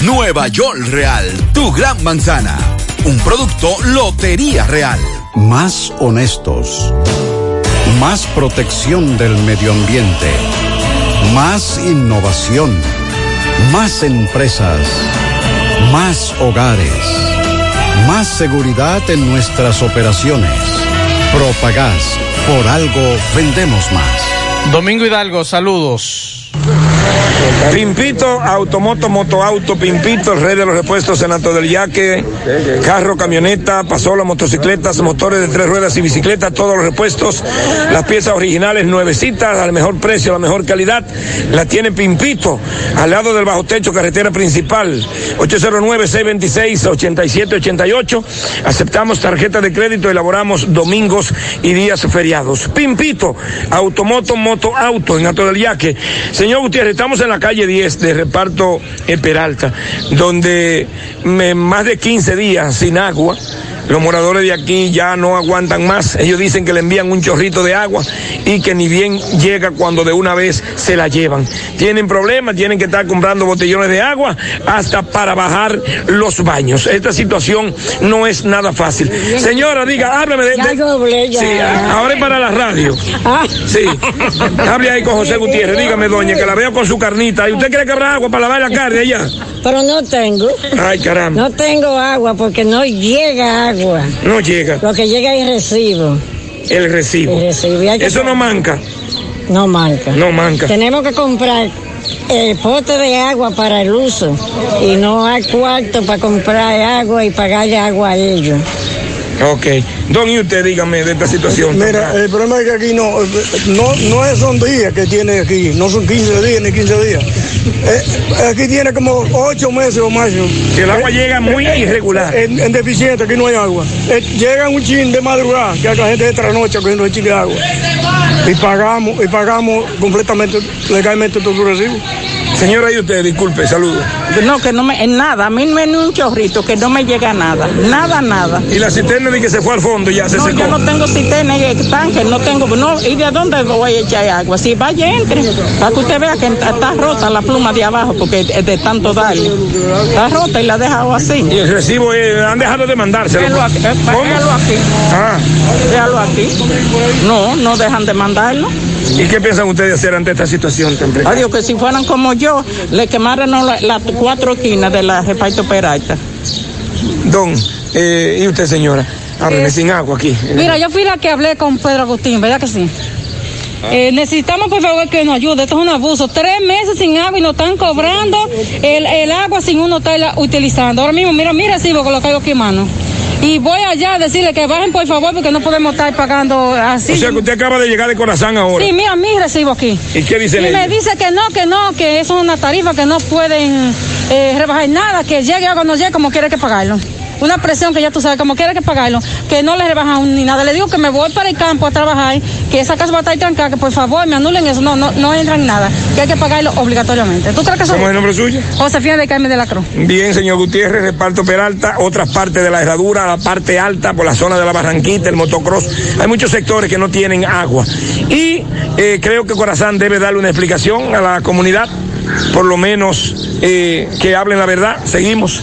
Nueva York Real, tu gran manzana. Un producto Lotería Real. Más honestos. Más protección del medio ambiente. Más innovación. Más empresas. Más hogares. Más seguridad en nuestras operaciones. Propagás. Por algo vendemos más. Domingo Hidalgo, saludos. Pimpito, Automoto, Motoauto, Pimpito, el rey de los repuestos en Alto del Yaque, carro, camioneta, pasola, motocicletas, motores de tres ruedas y bicicleta, todos los repuestos, las piezas originales nuevecitas, al mejor precio, la mejor calidad, la tiene Pimpito, al lado del bajo techo, carretera principal, 809-626-8788, aceptamos tarjeta de crédito, elaboramos domingos y días feriados. Pimpito, Automoto, Motoauto, en Alto del Yaque. Señor Gutiérrez, estamos en la calle 10 de reparto Peralta, donde me- más de 15 días sin agua. Los moradores de aquí ya no aguantan más. Ellos dicen que le envían un chorrito de agua y que ni bien llega cuando de una vez se la llevan. Tienen problemas, tienen que estar comprando botellones de agua hasta para bajar los baños. Esta situación no es nada fácil. Señora, diga, háblame de... De- ya. Sí, ahora es para la radio. Sí. Hable ahí con José Gutiérrez. Dígame, doña, que la veo con su carnita. ¿Y usted cree que habrá agua para lavar la carne allá? Pero no tengo. Ay, caramba. No tengo agua porque no llega agua. No llega. Lo que llega es recibo. El recibo. El recibo. Eso no manca. No manca. No manca. Tenemos que comprar el pote de agua para el uso y no hay cuarto para comprar agua y pagarle agua a ellos. Ok. Don, y usted dígame de esta situación. Mira, el problema es que aquí no, no, no es son días que tiene aquí, no son 15 días ni 15 días. Eh, aquí tiene como 8 meses o más. Que el agua llega muy irregular. En, en deficiente, aquí no hay agua. Eh, llega un chin de madrugada, que la gente entra noche cogiendo el chin de agua. Y pagamos, y pagamos completamente, legalmente todo su recibo. Señora, y usted, disculpe, saludos. No, que no me, en nada, a mí no es ni un chorrito, que no me llega nada, nada, nada. Y la cisterna de que se fue al fondo ya se No, secó. yo no tengo cisterna y tanque, no tengo, no, ¿y de dónde voy a echar agua? Si vaya, entre, para que usted vea que está rota la pluma de abajo, porque es de tanto darle. Está rota y la he dejado así. Y el recibo, eh, han dejado de mandárselo. Déjalo aquí, eh, aquí. Ah. Déjalo aquí. No, no dejan de mandarlo. ¿Y qué piensan ustedes hacer ante esta situación tan? Adiós, que si fueran como yo, le quemaran las la cuatro esquinas de la reparto Peralta. Don, eh, ¿y usted, señora? Hábleme sin agua aquí. Mira, yo fui la que hablé con Pedro Agustín, ¿verdad que sí? Eh, necesitamos por favor que nos ayude, esto es un abuso. Tres meses sin agua y nos están cobrando el, el agua sin uno estarla utilizando. Ahora mismo, mira, mi recibo que lo caigo aquí en mano. Y voy allá a decirle que bajen por favor porque no podemos estar pagando así. O sea que usted acaba de llegar de Corazán ahora. Sí, mira, mi recibo aquí. ¿Y qué dice Y me dice que no, que no, que eso es una tarifa que no pueden eh, rebajar nada, que llegue agua no llegue como quiere que pagarlo. Una presión que ya tú sabes, como quiere que pagarlo, que no le rebajan ni nada. Le digo que me voy para el campo a trabajar, que esa casa va a estar trancada, que por favor me anulen eso, no, no, no entran nada, que hay que pagarlo obligatoriamente. ¿Tú crees que? ¿Cómo es el nombre suyo? Josefina de Carmen de la Cruz. Bien, señor Gutiérrez, reparto Peralta, otras partes de la herradura, la parte alta, por la zona de la Barranquita, el motocross. Hay muchos sectores que no tienen agua. Y eh, creo que Corazán debe darle una explicación a la comunidad, por lo menos eh, que hablen la verdad. Seguimos.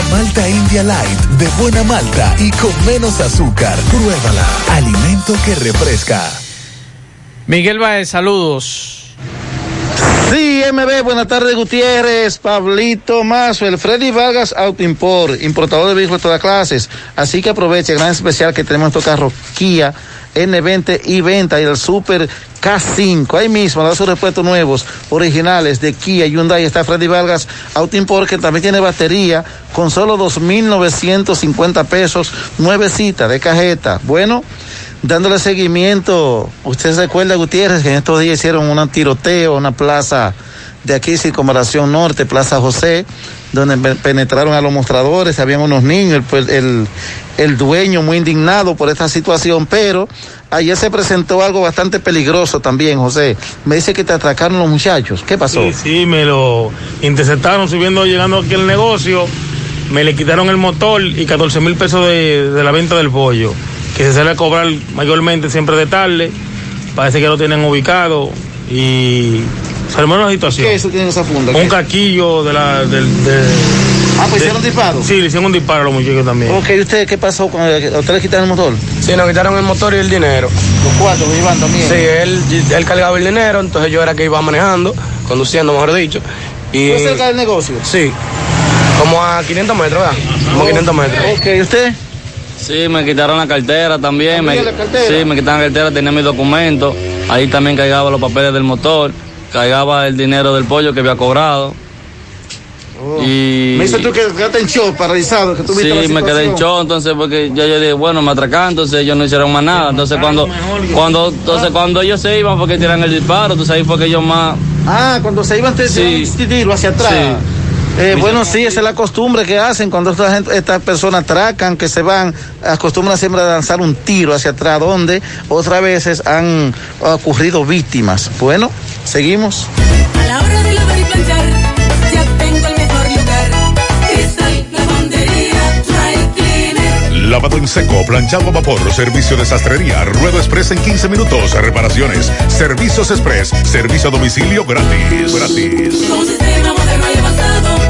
Nueva Malta India Light, de buena malta y con menos azúcar. Pruébala. Alimento que refresca. Miguel Baez, saludos. Sí, MB, buenas tardes, Gutiérrez, Pablito Mazo, el Freddy Vargas Auto Import, importador de vehículos de todas clases. Así que aproveche el gran especial que tenemos en estos carros Kia N20 y venta y el Super K5. Ahí mismo, da sus repuestos nuevos, originales de Kia, Hyundai. Está Freddy Vargas Auto Import, que también tiene batería con solo 2.950 pesos, nuevecita de cajeta. Bueno, dándole seguimiento, usted se recuerda, Gutiérrez, que en estos días hicieron un tiroteo, una plaza de aquí, Circunvalación Norte, Plaza José, donde pe- penetraron a los mostradores, habían unos niños, el, pues, el, el dueño muy indignado por esta situación, pero ayer se presentó algo bastante peligroso también, José. Me dice que te atracaron los muchachos. ¿Qué pasó? Sí, sí, me lo interceptaron subiendo, llegando aquí al negocio. Me le quitaron el motor y 14 mil pesos de, de la venta del pollo, que se sale a cobrar mayormente siempre de tarde. Parece que lo tienen ubicado y se armó una situación. ¿Qué eso tiene esa funda? Un ¿Qué? caquillo de la. Del, de, Ah, pues de- hicieron disparo. Sí, le hicieron un disparo a los muchachos también. Ok, ¿y usted qué pasó? Con el, ¿A usted le quitaron el motor? Sí, nos quitaron el motor y el dinero. Los cuatro lo llevan también. Sí, él, él cargaba el dinero, entonces yo era que iba manejando, conduciendo, mejor dicho. Y, ¿Fue cerca del negocio? Sí, como a 500 metros, ¿verdad? Como a 500 metros. Ok, ¿y usted? Sí, me quitaron la cartera también. Me, ¿También la cartera? Sí, me quitaron la cartera, tenía mis documentos. Ahí también cargaba los papeles del motor, cargaba el dinero del pollo que había cobrado. Y... Oh. Me dices tú que quedaste en shock, paralizado, que tú viste la Sí, me quedé en shock, entonces porque ya yo dije, bueno, me atracaron, entonces ellos no hicieron más nada. Entonces cuando, cuando, entonces cuando ellos se iban porque tiran el disparo, entonces ahí fue que ellos más. Ah, cuando se iban, te Sí. sí. tiro hacia atrás. Sí. Eh, bueno, sí, esa es la costumbre que hacen cuando esta gente- estas personas atracan, que se van, acostumbran siempre a lanzar un tiro hacia atrás, donde otras veces han ocurrido víctimas. Bueno, seguimos. A la hora de lavar y planchar, ya tengo el mejor lugar. Cristal Lavandería Dry Cleaner. Lavado en seco, planchado a vapor, servicio de sastrería, ruedo express en 15 minutos, reparaciones, servicios express, servicio a domicilio gratis. Gratis. Con sistema moderno y avanzado,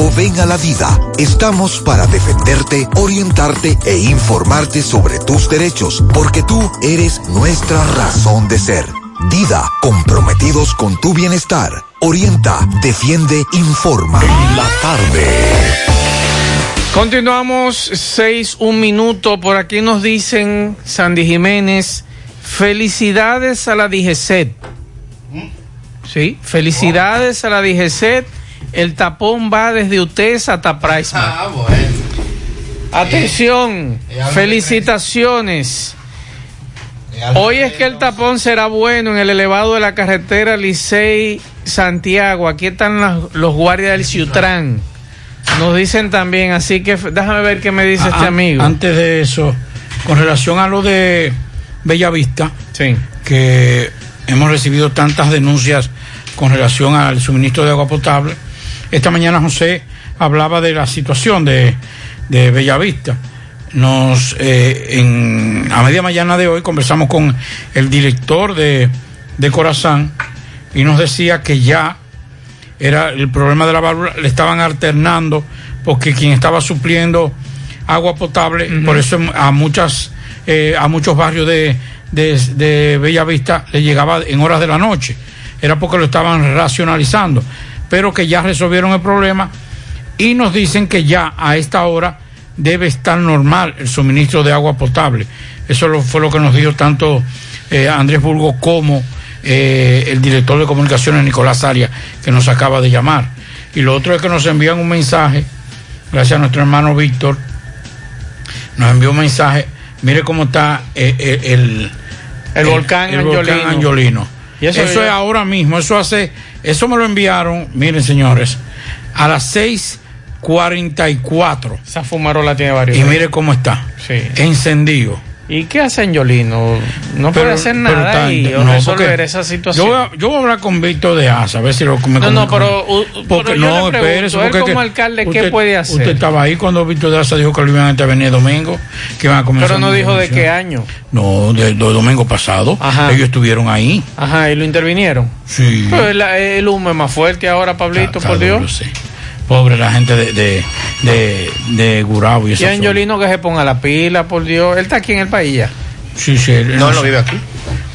ven a la vida. Estamos para defenderte, orientarte e informarte sobre tus derechos, porque tú eres nuestra razón de ser. Dida, comprometidos con tu bienestar. Orienta, defiende, informa. La tarde. Continuamos, seis, un minuto. Por aquí nos dicen Sandy Jiménez, felicidades a la DGCET. Sí, felicidades a la DGCET. El tapón va desde Utes hasta Praisma. Atención, felicitaciones. Hoy es que el tapón será bueno en el elevado de la carretera Licey Santiago. Aquí están las- los guardias del Ciutrán. Nos dicen también, así que déjame ver qué me dice este Ah, amigo. Antes de eso, con relación a lo de Bellavista, que hemos recibido tantas denuncias con relación al suministro de agua potable. Esta mañana José hablaba de la situación de, de Bellavista. Nos, eh, en, a media mañana de hoy conversamos con el director de, de Corazán y nos decía que ya era el problema de la válvula, le estaban alternando porque quien estaba supliendo agua potable, por eso a muchas eh, a muchos barrios de, de, de Bellavista le llegaba en horas de la noche. Era porque lo estaban racionalizando, pero que ya resolvieron el problema y nos dicen que ya a esta hora debe estar normal el suministro de agua potable. Eso lo- fue lo que nos dijo tanto eh, Andrés Burgo como eh, el director de comunicaciones Nicolás Arias, que nos acaba de llamar. Y lo otro es que nos envían un mensaje, gracias a nuestro hermano Víctor, nos envió un mensaje, mire cómo está eh, eh, el, El volcán Angiolino. Angiolino. Y eso eso es ahora mismo, eso hace, eso me lo enviaron, miren señores, a las 6.44. Esa fumarola tiene varios. Y mire cómo está, Sí. encendido. ¿Y qué hace Angiolino? No puede Pero- hacer pero nada está- y no, resolver esa situación. Yo voy, a, yo voy a hablar con Víctor de Asa, a ver si lo me No, no, pero, u- porque pero no, él como alcalde, ¿qué usted- puede hacer? Usted estaba ahí cuando Víctor de Asa dijo que lo iban a intervenir domingo, que iban a comenzar. Pero no dijo de qué año. No, de, de domingo pasado. Ajá. Ellos estuvieron ahí. Ajá, y lo intervinieron. Sí. Pero el, el humo es más fuerte ahora, Pablito, Está por Dios. sí. Pobre la gente de, de, de, de Gurabo y Y. Angiolino que se ponga la pila, por Dios. Él está aquí en el país ya. Sí, sí. él- No, él él no vive aquí.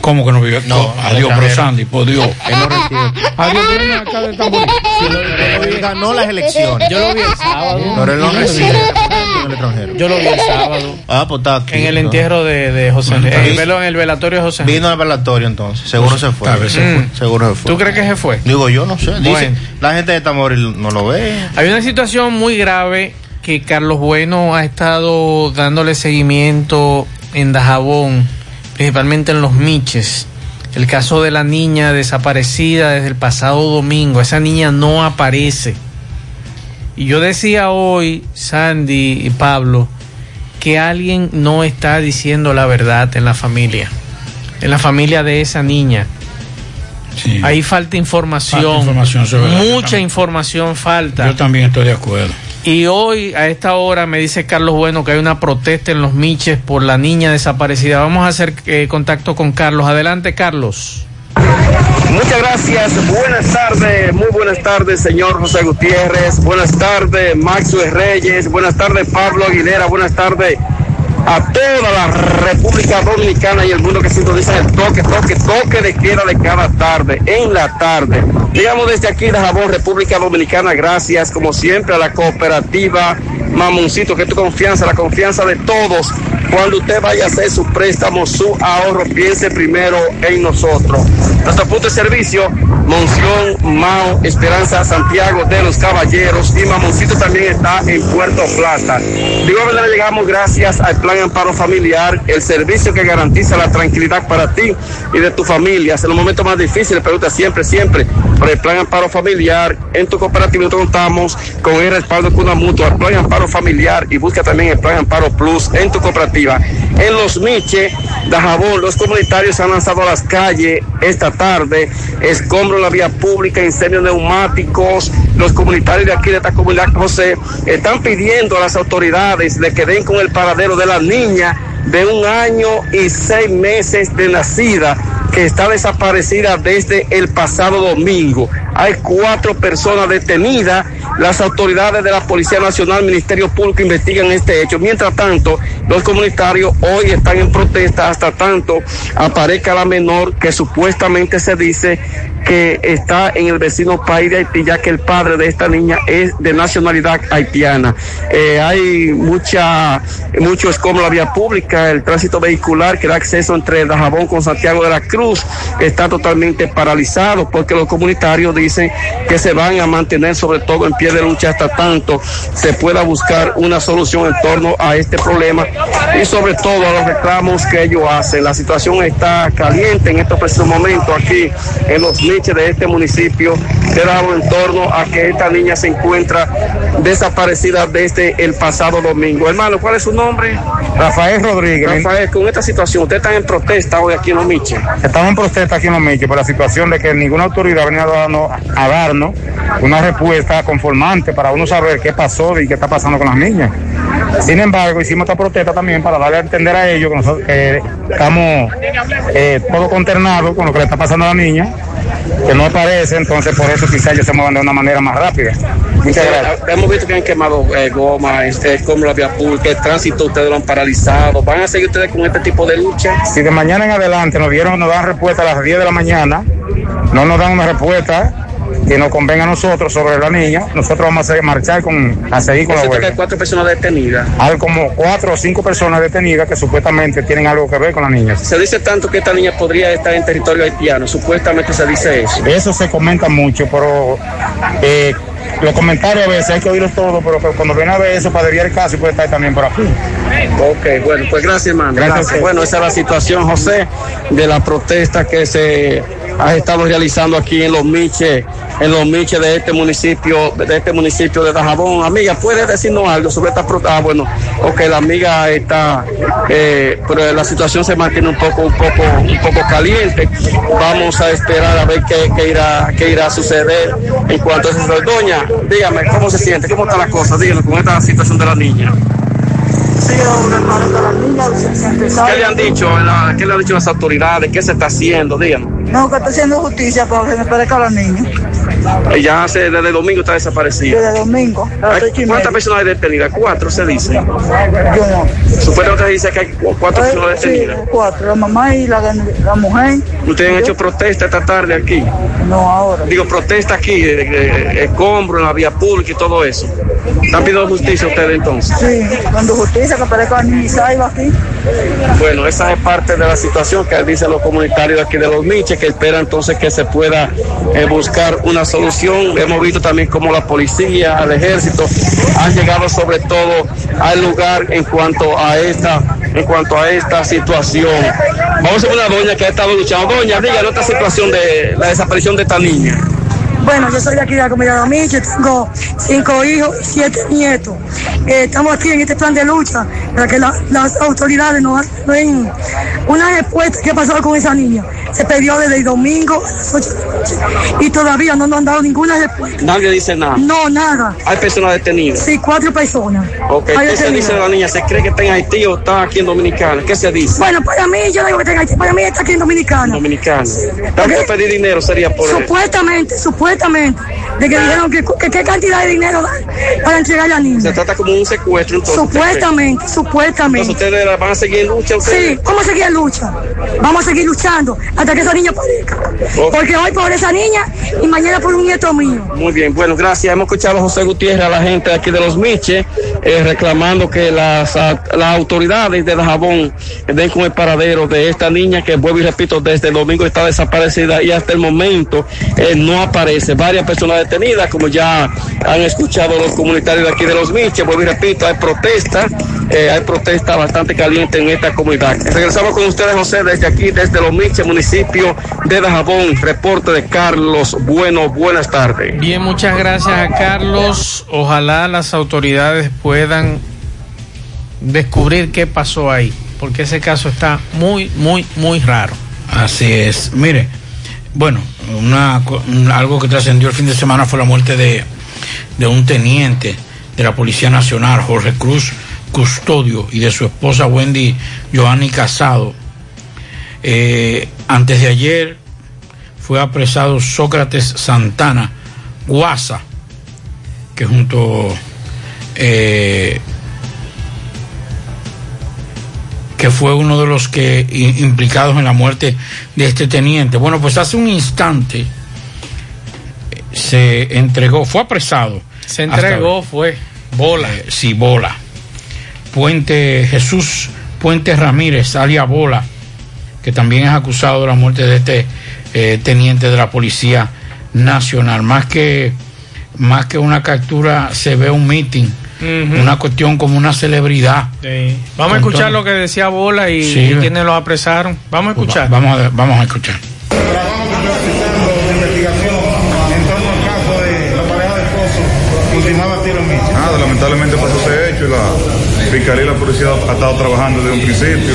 ¿Cómo que no vive aquí? No, Adiós, pero Sandy, por Dios. Adiós, pero acá de Tamboril. Él ganó las elecciones. Yo lo vi el sábado. Pero él no reside en el extranjero. Yo lo vi el sábado. Ah, pues está aquí. En el ¿no? entierro de, de José está En el, velatorio de José Enrique. Vino al velatorio entonces. Seguro se fue. tal vez se fue. Seguro se fue. ¿Tú crees que se fue? Digo yo, no sé. Dice, Bueno. la gente de Tamboril no lo ve. Hay una situación muy grave que Carlos Bueno ha estado dándole seguimiento en Dajabón, principalmente en los Miches. El caso de la niña desaparecida desde el pasado domingo. Esa niña no aparece. Y yo decía hoy, Sandy y Pablo, que alguien no está diciendo la verdad en la familia. En la familia de esa niña. Ahí falta información. Falta. Mucha información falta. Yo también estoy de acuerdo. Y hoy, a esta hora, me dice Carlos Bueno que hay una protesta en los Miches por la niña desaparecida. Vamos a hacer eh, contacto con Carlos. Adelante, Carlos. Muchas gracias, buenas tardes, muy buenas tardes, señor José Gutiérrez, buenas tardes, Maxwell Reyes, buenas tardes, Pablo Aguilera, buenas tardes a toda la República Dominicana y el mundo que sintoniza el toque, toque, toque de quiera de cada tarde, en la tarde. Digamos desde aquí de Jabón, República Dominicana, gracias como siempre a la cooperativa Mamoncito, que tu confianza, la confianza de todos. Cuando usted vaya a hacer su préstamo, su ahorro, piense primero en nosotros. Nuestro punto de servicio, Monción, Mao, Esperanza, Santiago de los Caballeros y Mamoncito también está en Puerto Plata. De igual manera llegamos gracias al Plan Amparo Familiar, el servicio que garantiza la tranquilidad para ti y de tu familia. En los momentos más difíciles, pregunta siempre, siempre por el Plan Amparo Familiar. En tu cooperativa nosotros contamos con el respaldo de una mutua, el Plan Amparo Familiar y busca también el Plan Amparo Plus en tu cooperativa. En los Miche, Dajabón, los comunitarios se han lanzado a las calles esta tarde, escombro en la vía pública, incendios neumáticos. Los comunitarios de aquí de esta comunidad, José, están pidiendo a las autoridades de que den con el paradero de la niña de un año y seis meses de nacida que está desaparecida desde el pasado domingo. Hay cuatro personas detenidas. Las autoridades de la Policía Nacional, Ministerio Público investigan este hecho. Mientras tanto, los comunitarios hoy están en protesta hasta tanto aparezca la menor que supuestamente se dice que está en el vecino país de Haití, ya que el padre de esta niña es de nacionalidad haitiana. Eh, hay mucha, mucho escombro la vía pública, el tránsito vehicular que da acceso entre Dajabón con Santiago de la Cruz está totalmente paralizado porque los comunitarios dicen que se van a mantener sobre todo en pie de lucha hasta tanto se pueda buscar una solución en torno a este problema y sobre todo a los reclamos que ellos hacen. La situación está caliente en estos precisos momentos aquí en los niches de este municipio Dajabón en torno a que esta niña se encuentra desaparecida desde el pasado domingo. Hermano, ¿cuál es su nombre? Rafael Rodríguez. Rafael, con esta situación, ¿ustedes están en protesta hoy aquí en los Miches? Estamos en protesta aquí en los Miches por la situación de que ninguna autoridad ha venido a darnos, a darnos una respuesta conformante para uno saber qué pasó y qué está pasando con las niñas. Sin embargo, hicimos esta protesta también para darle a entender a ellos que nosotros eh, estamos eh, todos consternados con lo que le está pasando a la niña que no aparece, entonces por eso quizás ellos se muevan de una manera más rápida. Muchas Eh, gracias. Hemos visto que han quemado eh, goma, este, como la vía pública, el tránsito ustedes lo han paralizado. ¿Van a seguir ustedes con este tipo de lucha? Si de mañana en adelante nos dieron, nos dan respuesta a las 10 de la mañana, no nos dan una respuesta que nos convenga a nosotros sobre la niña, nosotros vamos a seguir- marchar con, a seguir con la huelga. hay cuatro personas detenidas. Hay como cuatro o cinco personas detenidas que supuestamente tienen algo que ver con la niña. Se dice tanto que esta niña podría estar en territorio haitiano. Supuestamente se dice eso. Eso se comenta mucho, pero eh, los comentarios a veces hay que oírlos todos, pero cuando viene a ver eso, para desviar el caso, puede estar también por aquí. Ok, bueno, pues gracias, hermano. Gracias Gracias. Bueno, esa es la situación, José, de la protesta que se ha estado realizando aquí en los Miches, en los Miches de este municipio, de este municipio de Dajabón. Amiga, ¿puedes decirnos algo sobre esta protesta? Ah, bueno, ok, la amiga está, eh, pero la situación se mantiene un poco, un poco, un poco caliente. Vamos a esperar a ver qué, qué irá, qué irá a suceder en cuanto a eso. Doña, dígame, ¿cómo se siente? ¿Cómo están las cosas? Díganos con esta situación de la niña. ¿Qué le han dicho? la- ¿Qué le han dicho las autoridades? ¿Qué se está haciendo? Díganos. No, que está haciendo justicia para que me parezca a los niños. Ella hace desde el domingo está desaparecida. Desde domingo. a las Hay- ocho y ¿Cuántas personas hay detenidas? Cuatro se dice. Yo no. Supuestamente se dice que hay cu- cuatro Ay, personas sí, detenidas. cuatro. La mamá y la, la mujer. Ustedes han hecho protesta esta tarde aquí. No, ahora. Digo, protesta aquí, de, de- de escombro en la vía pública y todo eso. ¿Están pidiendo justicia ustedes entonces? Sí, cuando justicia que parezca a Saiba aquí. Bueno, esa es parte de la situación que dicen los comunitarios aquí de los Que esperan entonces que se pueda eh, buscar una solución. Hemos visto también cómo la policía, el ejército han llegado sobre todo al lugar en cuanto a esta, en cuanto a esta situación. Vamos a ver una doña que ha estado luchando. Doña, díganos esta situación de la desaparición de esta niña. Bueno, yo soy de aquí de la comunidad de Miche, tengo cinco hijos y siete nietos. Eh, estamos aquí en este plan de lucha para que la- las autoridades nos den una respuesta. ¿Qué pasó con esa niña? Se perdió desde el domingo a las 8 de la noche y todavía no nos han dado ninguna respuesta. Nadie dice nada. No, nada. Hay personas detenidas. Sí, cuatro personas. Ok, Hay ¿qué se dice de la niña? ¿Se cree que está en Haití o está aquí en Dominicana? ¿Qué se dice? Bueno, para mí, yo digo que tenga, para mí está aquí en Dominicana. Dominicana. Tanto pedir dinero sería por Supuestamente, supuestamente, de que dijeron que, que qué cantidad de dinero dan para entregar a la niña. Se trata como un secuestro entonces. Supuestamente, supuestamente. Entonces ustedes van a seguir en lucha ustedes. Sí, a seguir en lucha. Vamos a seguir luchando hasta que esa niña aparezca. Ok. Porque hoy por esa niña y mañana por un nieto mío. Muy bien, bueno, gracias. Hemos escuchado a José Gutiérrez, a la gente aquí de los Miches, eh, reclamando que las, a- las autoridades de Dajabón den con el paradero de esta niña que, vuelvo y repito, desde el domingo está desaparecida y hasta el momento eh, no aparece. Varias personas detenidas, como ya han escuchado los comunitarios de aquí de los Miches, vuelvo y repito, hay protesta, eh, hay protesta bastante caliente en esta comunidad. Regresamos con ustedes, José, desde aquí, desde los Miches, municipio de Dajabón. Reporte de Carlos Bueno, buenas tardes. Bien, muchas gracias a Carlos. Ojalá las autoridades puedan descubrir qué pasó ahí, porque ese caso está muy, muy, muy raro. Así es. Mire, bueno, una, algo que trascendió el fin de semana fue la muerte de, de un teniente de la Policía Nacional, Jorge Cruz Custodio, y de su esposa Wendy Joanny Casado. Eh, antes de ayer fue apresado Sócrates Santana Guasa, que junto eh, que fue uno de los que implicados en la muerte de este teniente. Bueno, pues hace un instante eh, se entregó, fue apresado. Se entregó, fue Bola. Eh, sí, Bola. Puente Jesús Puente Ramírez, alia Bola, que también es acusado de la muerte de este eh, teniente de la Policía Nacional. Más que, más que una captura, se ve un meeting, Una cuestión como una celebridad. Sí. Vamos a escuchar todo. lo que decía Bola y, Sí. y quienes lo apresaron. Vamos a escuchar. Vamos a, vamos a escuchar. investigación en torno al caso de la pareja de esposo ultimada tiro en Miche. Nada, lamentablemente pasó ese hecho y la Fiscalía y la Policía ha estado trabajando desde un principio.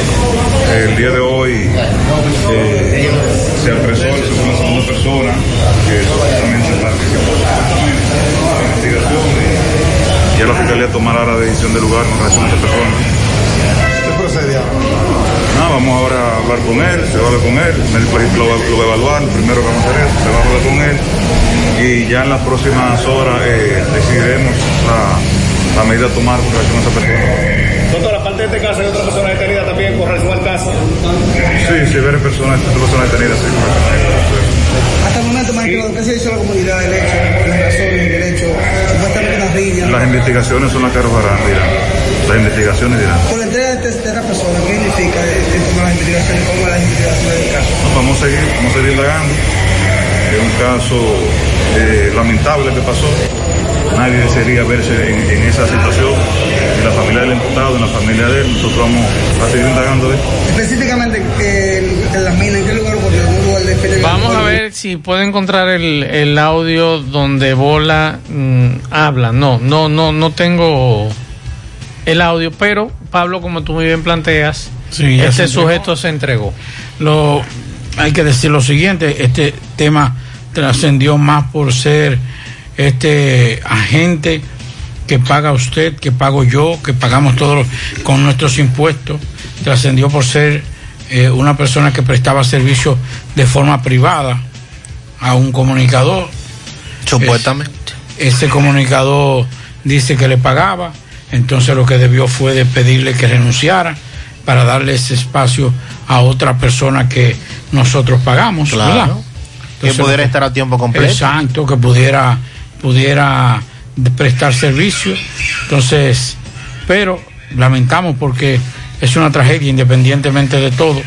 El día de hoy eh, se apresó a la segunda persona que supuestamente participó ya la Fiscalía tomará la decisión del lugar con relación a esta persona. ¿Qué procede ahora? Nada, vamos ahora a hablar con él, se va a hablar con él, el médico legista lo, va- lo va a evaluar, primero que vamos a hacer eso, se va a hablar con él y ya en las próximas horas eh, decidiremos la, la medida a tomar con relación a esa persona. Doctor, aparte de este caso, hay otra persona detenida también con relación al caso. Sí, sí, ver personas, personas detenidas, sí, con relación a eso. Hasta el momento, maestro, ¿qué se ha dicho la comunidad del hecho? Las razones del derecho, supuestamente. Las investigaciones son las que arrojarán, dirán. Las investigaciones dirán. Por la entrega de, esta persona, ¿qué significa eh, el tema de las investigaciones? ¿Cómo las investigaciones del caso? No, vamos a seguir, vamos a seguir indagando. Es un caso eh, lamentable que pasó. Nadie desearía verse en, en esa situación. En la familia del imputado, en la familia de él, nosotros vamos a seguir indagando de él. Específicamente, eh, en las minas, ¿en qué lugar ocurrió? ¿En un lugar de Vamos a ver si puede encontrar el, el audio donde Bola mm, habla. No, no, no, no tengo el audio, pero Pablo, como tú muy bien planteas, Sí, se este entregó. sujeto se entregó. Lo, hay que decir lo siguiente, este tema trascendió más por ser este agente que paga usted, que pago yo, que pagamos todos con nuestros impuestos, trascendió por ser eh, una persona que prestaba servicio de forma privada a un comunicador. Supuestamente. Es- ese comunicador dice que le pagaba, entonces lo que debió fue de pedirle que renunciara para darle ese espacio a otra persona que nosotros pagamos, Claro. ¿verdad? Que pudiera lo estar a tiempo completo. Exacto, que pudiera, pudiera prestar servicio. Entonces, pero lamentamos porque es una tragedia independientemente de todo.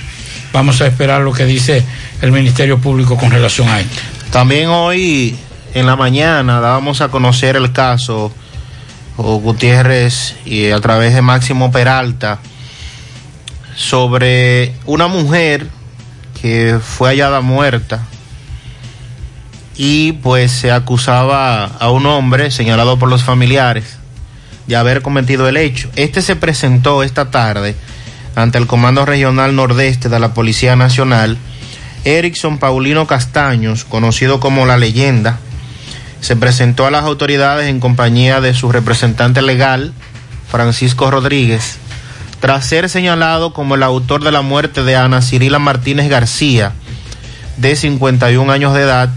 Vamos a esperar lo que dice el Ministerio Público con relación a esto. También hoy en la mañana dábamos a conocer el caso o Gutiérrez y a través de Máximo Peralta sobre una mujer que fue hallada muerta y pues se acusaba a un hombre señalado por los familiares de haber cometido el hecho. Este se presentó esta tarde ante el Comando Regional Nordeste de la Policía Nacional. Erickson Paulino Castaños, conocido como La Leyenda, se presentó a las autoridades en compañía de su representante legal, Francisco Rodríguez, tras ser señalado como el autor de la muerte de Ana Cirila Martínez García, de 51 años de edad,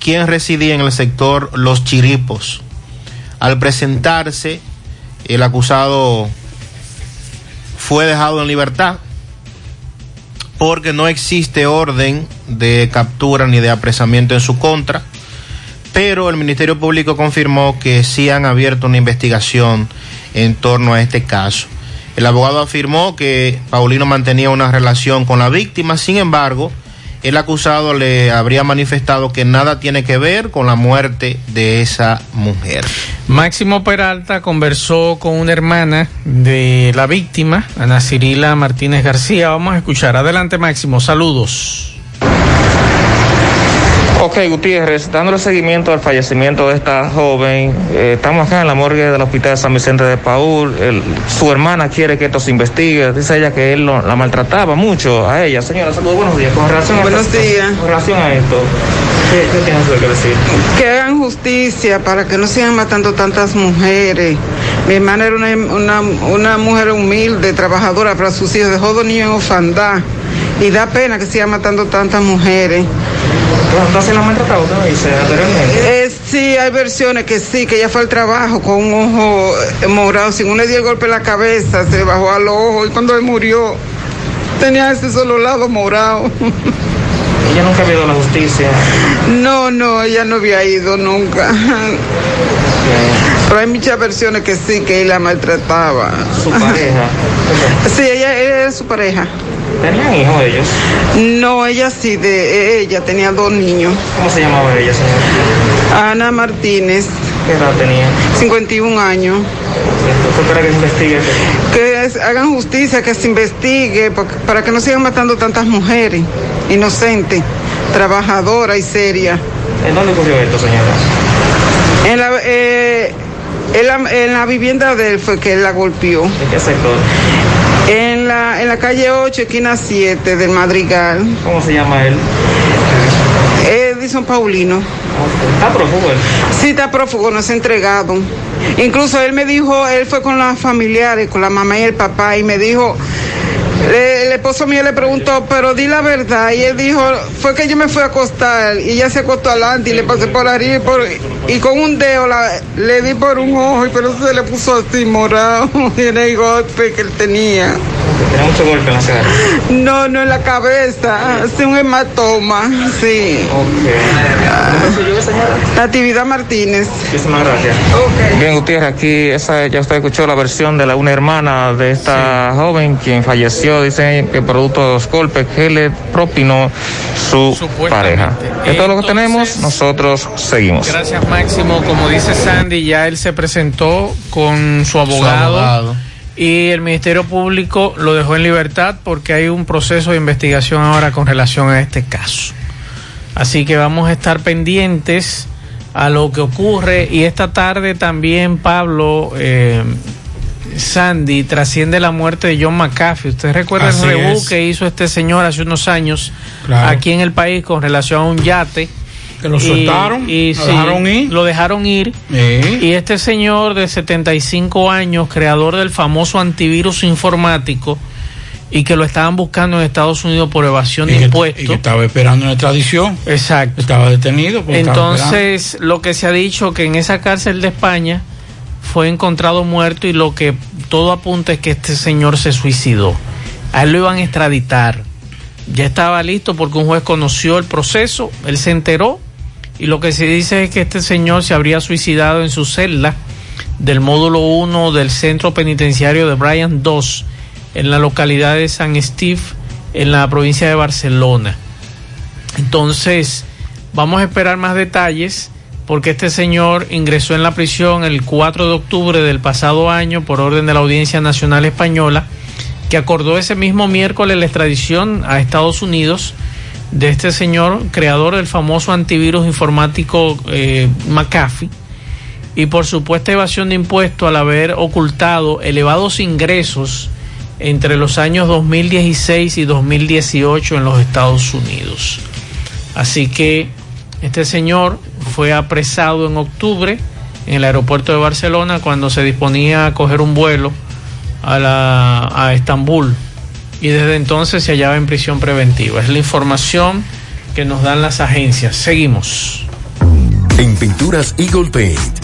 quien residía en el sector Los Chiripos. Al presentarse, el acusado fue dejado en libertad porque no existe orden de captura ni de apresamiento en su contra, pero el Ministerio Público confirmó que sí han abierto una investigación en torno a este caso. El abogado afirmó que Paulino mantenía una relación con la víctima, sin embargo, el acusado le habría manifestado que nada tiene que ver con la muerte de esa mujer. Máximo Peralta conversó con una hermana de la víctima, Ana Cirila Martínez García. Vamos a escuchar. Adelante, Máximo. Saludos. Ok, Gutiérrez, dándole seguimiento al fallecimiento de esta joven, eh, estamos acá en la morgue del Hospital de San Vicente de Paul. El- su hermana quiere que esto se investigue. Dice ella que él lo- la maltrataba mucho a ella. Señora, saludos, buenos días. Con relación a esto- días. Con relación a esto, ¿qué, qué tiene usted que decir? Que hagan justicia para que no sigan matando tantas mujeres. Mi hermana era una, una, una mujer humilde, trabajadora para sus hijos, dejó dos niños en orfandad. Y da pena que sigan matando tantas mujeres. ¿Entonces la? Usted me dice anteriormente. Eh, sí, hay versiones que sí, que ella fue al trabajo con un ojo eh, morado. Si uno le dio el golpe en la cabeza, se le bajó al ojo y cuando él murió tenía ese solo lado morado. Ella nunca ha habido a la justicia. No, no, ella no había ido nunca. Pero hay muchas versiones que sí, que él la maltrataba. Su pareja. Sí, ella, ella era su pareja. ¿Tenían hijos ellos? No, ella sí, de ella tenía dos niños. ¿Cómo se llamaba ella, señor? Ana Martínez. ¿Qué edad tenía? 51 años. ¿Usted espera que se investigue? Que es- hagan justicia, que se investigue, para que no sigan matando tantas mujeres inocentes, trabajadoras y serias. ¿En dónde ocurrió esto, señora? En la, eh, en la, en la vivienda de él fue que él la golpeó. ¿En qué sector? En la, en la calle 8, esquina 7 del Madrigal. ¿Cómo se llama él? Edison Paulino. ¿Está prófugo él? Sí, está prófugo, no se ha entregado. Incluso él me dijo, él fue con las familiares, con la mamá y el papá, y me dijo, el esposo mío le preguntó, pero di la verdad. Y él dijo, fue que yo me fui a acostar y ella se acostó adelante y le pasé por arriba y, por- y con un dedo le di por un ojo y pero se le puso así morado. Era el golpe que él tenía. Tiene mucho golpe en la cara. No, no en la cabeza, así un hematoma, sí. Natividad Martínez. Muchísimas gracias. Bien, Gutiérrez, aquí esa, ya usted escuchó la versión de la una hermana de esta joven quien falleció, dice que producto de los golpes que le propinó su pareja. Esto es lo que tenemos, nosotros seguimos. Gracias, Máximo. Como dice Sandy, ya él se presentó con su abogado, abogado. Y el Ministerio Público lo dejó en libertad porque hay un proceso de investigación ahora con relación a este caso. Así que vamos a estar pendientes a lo que ocurre y esta tarde también Pablo eh, Sandy trasciende la muerte de John McAfee. ¿Usted recuerda Así el rebú es. que hizo este señor hace unos años Claro. aquí en el país con relación a un yate? Que lo Y- soltaron, y lo sí, dejaron ir. Lo dejaron ir. Sí. Y este señor de 75 años, creador del famoso antivirus informático, y que lo estaban buscando en Estados Unidos por evasión de que, impuestos. y que estaba esperando una extradición. Exacto. Estaba detenido. estaba. Entonces, lo que se ha dicho que en esa cárcel de España fue encontrado muerto y lo que todo apunta es que este señor se suicidó. A él lo iban a extraditar. Ya estaba listo porque un juez conoció el proceso, él se enteró y lo que se dice es que este señor se habría suicidado en su celda del módulo 1 del centro penitenciario de Brian 2 en la localidad de San Steve en la provincia de Barcelona. Entonces, vamos a esperar más detalles porque este señor ingresó en la prisión el 4 de octubre del pasado año por orden de la Audiencia Nacional Española, que acordó ese mismo miércoles la extradición a Estados Unidos de este señor, creador del famoso antivirus informático eh, McAfee, y por supuesta evasión de impuestos al haber ocultado elevados ingresos entre los años 2016 y 2018 en los Estados Unidos. Así que este señor fue apresado en octubre en el aeropuerto de Barcelona cuando se disponía a coger un vuelo a, la, a Estambul y desde entonces se hallaba en prisión preventiva. Es la información que nos dan las agencias. Seguimos. En Pinturas Eagle Paint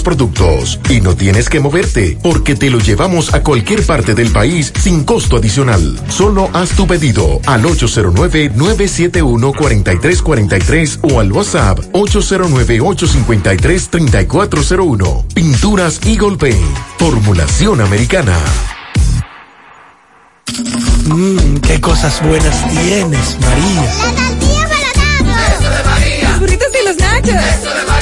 productos. Y no tienes que moverte, porque te lo llevamos a cualquier parte del país sin costo adicional. Solo haz tu pedido al 809-971-4343 o al WhatsApp 809-853-3401. Pinturas Eagle Paint. Formulación americana. Mmm, qué cosas buenas tienes, María. La tortilla para Eso de María. Los burritos y los nachos. Eso de María.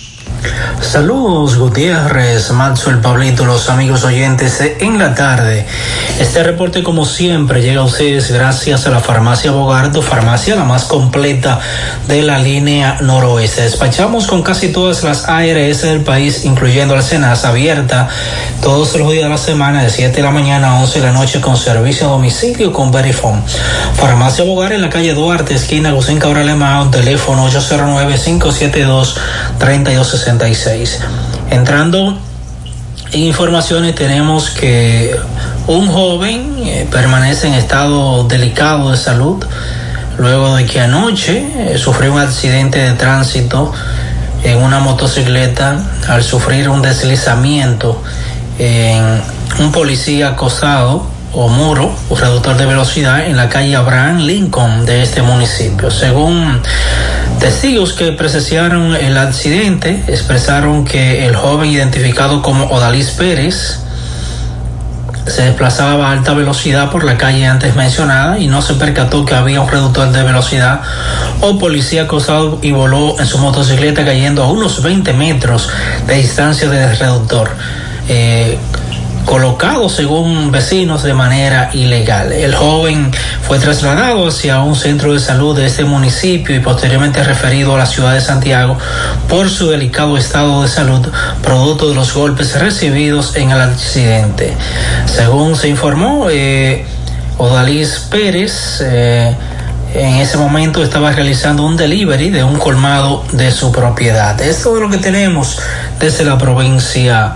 Saludos Gutiérrez, Maxwell, Pablito, los amigos oyentes en la tarde. Este reporte como siempre llega a ustedes gracias a la farmacia Bogardo, farmacia la más completa de la línea noroeste. Despachamos con casi todas las ARS del país, incluyendo la Cenas abierta todos los días de la semana de 7 de la mañana a 11 de la noche con servicio a domicilio con Verifone. Farmacia Bogar en la calle Duarte, esquina Gusín Cabral Alemán, teléfono 809-572-3266. Entrando en informaciones tenemos que un joven eh, permanece en estado delicado de salud luego de que anoche eh, sufrió un accidente de tránsito en una motocicleta al sufrir un deslizamiento en un policía acosado o muro o reductor de velocidad en la calle Abraham Lincoln de este municipio. Según testigos que presenciaron el accidente, expresaron que el joven identificado como Odalis Pérez se desplazaba a alta velocidad por la calle antes mencionada y no se percató que había un reductor de velocidad o policía acosado y voló en su motocicleta cayendo a unos 20 metros de distancia del reductor. Eh, colocado según vecinos de manera ilegal. El joven fue trasladado hacia un centro de salud de este municipio y posteriormente referido a la ciudad de Santiago por su delicado estado de salud producto de los golpes recibidos en el accidente. Según se informó, eh, Odalis Pérez eh, en ese momento estaba realizando un delivery de un colmado de su propiedad. Esto es lo que tenemos desde la provincia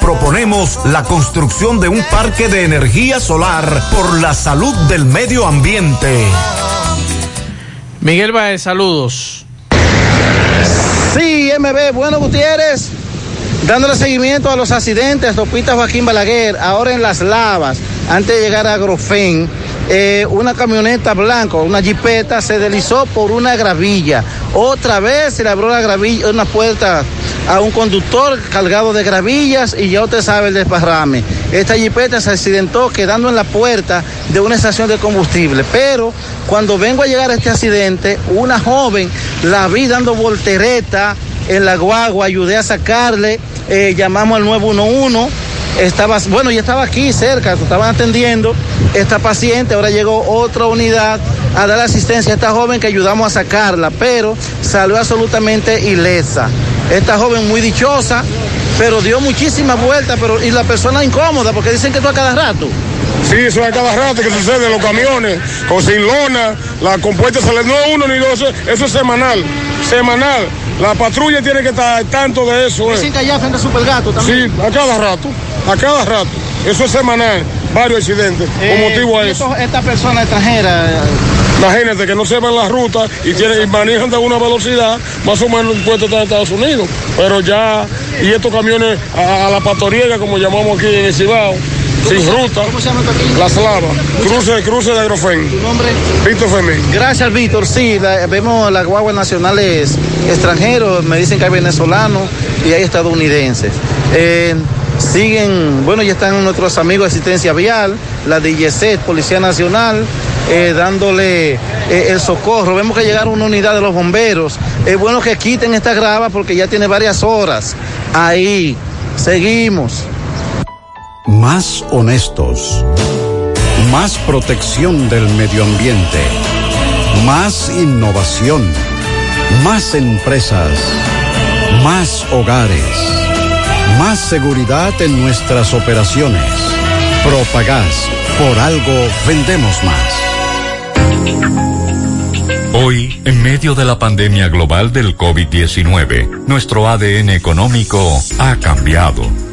Proponemos la construcción de un parque de energía solar por la salud del medio ambiente. Miguel Baez, saludos. Sí, MB, bueno Gutiérrez, dándole seguimiento a los accidentes, Topita Joaquín Balaguer, ahora en Las Lavas, antes de llegar a Grofén eh, una camioneta blanca, una jipeta, se deslizó por una gravilla. Otra vez se le abrió la gravilla, una puerta a un conductor cargado de gravillas y ya usted sabe el desparrame. Esta jipeta se accidentó quedando en la puerta de una estación de combustible. Pero cuando vengo a llegar a este accidente, una joven la vi dando voltereta en la guagua, ayudé a sacarle, eh, llamamos al 911 estaba, bueno, ya estaba aquí cerca, estaban atendiendo esta paciente, ahora llegó otra unidad a dar asistencia a esta joven que ayudamos a sacarla, pero salió absolutamente ilesa. Esta joven muy dichosa, pero dio muchísimas vueltas, pero y la persona incómoda, porque dicen que esto a cada rato. Sí, eso es a cada rato que sucede en los camiones, con sin lona, la compuesta sale, no uno ni dos, eso es semanal, semanal. La patrulla tiene que estar tanto de eso. Dicen que allá frente a Supergato también. Sí, a cada rato, a cada rato. Eso es semanal, varios accidentes, Eh, con motivo a eso. Esta persona extranjera, Imagínate que no sepan la ruta y, tienen, y manejan de una velocidad más o menos estar en Estados Unidos. Pero ya, y estos camiones a, a la patoriega, como llamamos aquí en el Cibao, sin ruta, ¿Cómo se llama las lavas, cruce, cruce de Agrofén. ¿Tu nombre? Víctor Fermín. Gracias, Víctor. Sí, la- vemos las guaguas nacionales extranjeros, me dicen que hay venezolanos y hay estadounidenses. Eh, siguen, bueno, ya están nuestros amigos de asistencia vial, la DGC, Policía Nacional, eh, dándole eh, el socorro. Vemos que llegaron una unidad de los bomberos. Es bueno que quiten esta grava porque ya tiene varias horas. Ahí, seguimos. Más honestos. Más protección del medio ambiente. Más innovación. Más empresas. Más hogares. Más seguridad en nuestras operaciones. Propagás. Por algo vendemos más. Hoy, en medio de la pandemia global del COVID-19, nuestro ADN económico ha cambiado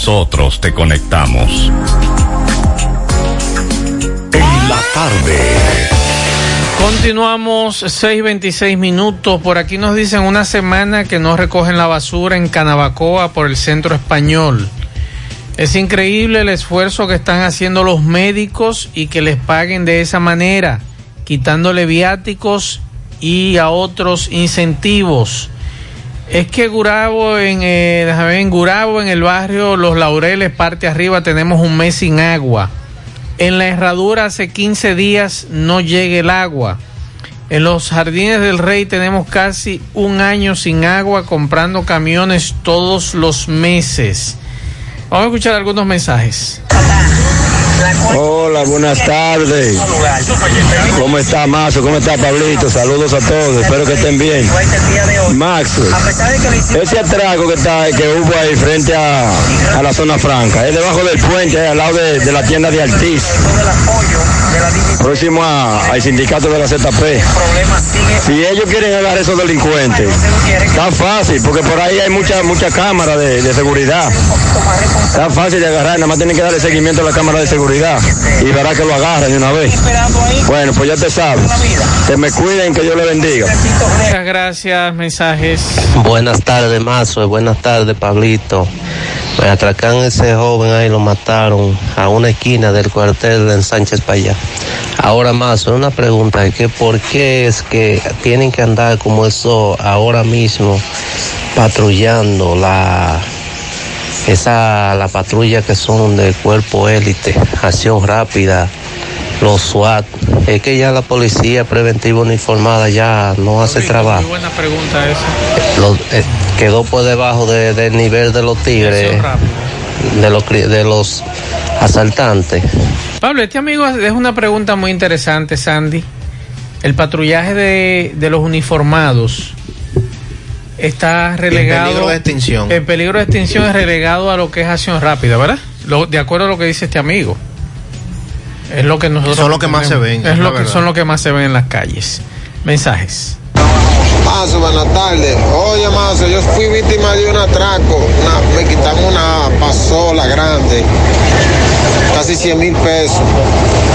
nosotros te conectamos. En la tarde. Continuamos 6.26 minutos. Por aquí nos dicen una semana que no recogen la basura en Canabacoa por el centro español. Es increíble el esfuerzo que están haciendo los médicos y que les paguen de esa manera, quitándole viáticos y a otros incentivos. Es que Gurabo en, eh, en Gurabo, en el barrio Los Laureles, parte arriba, tenemos un mes sin agua. En la herradura hace 15 días no llega el agua. En los jardines del rey tenemos casi un año sin agua comprando camiones todos los meses. Vamos a escuchar algunos mensajes. Buenas tardes. ¿Cómo está Mazo? ¿Cómo está Pablito? Saludos a todos. Espero que estén bien. Max, ese atraco que está que hubo ahí frente a, a la zona franca, es debajo del puente, al lado de, de la tienda de Altiz. Próximo a- al sindicato de la ZP. Si ellos quieren agarrar a esos delincuentes, está fácil, porque por ahí hay muchas muchas cámaras de, de seguridad. Está fácil de agarrar, nada más tienen que darle seguimiento a la cámara de seguridad y verá que lo agarran de una vez. Bueno, pues ya te sabes. Que me cuiden, que Dios le bendiga. Muchas gracias, mensajes. Buenas tardes, Mazo. Buenas tardes, Pablito. Me atracaron ese joven ahí, lo mataron a una esquina del cuartel en Sánchez allá. Ahora, Mazo, una pregunta, que ¿por qué es que tienen que andar como eso ahora mismo patrullando la esa la patrulla que son del cuerpo élite, acción rápida, los SWAT? Es que ya la policía preventiva uniformada ya no hace trabajo. Muy buena pregunta esa. Eh, quedó por debajo de- del nivel de los tigres, de los, de los asaltantes. Pablo, este amigo es una pregunta muy interesante, Sandy. El patrullaje de, de los uniformados está relegado. peligro de extinción. El peligro de extinción es relegado a lo que es acción rápida, ¿verdad? Lo- de acuerdo a lo que dice este amigo. Es lo que nosotros. Son lo que más se ven, Es es lo que son lo que más se ven en las calles. Mensajes. Mazo, buenas tardes. Oye, Mazo, yo fui víctima de un atraco. Me quitaron una pasola grande, casi 100 mil pesos.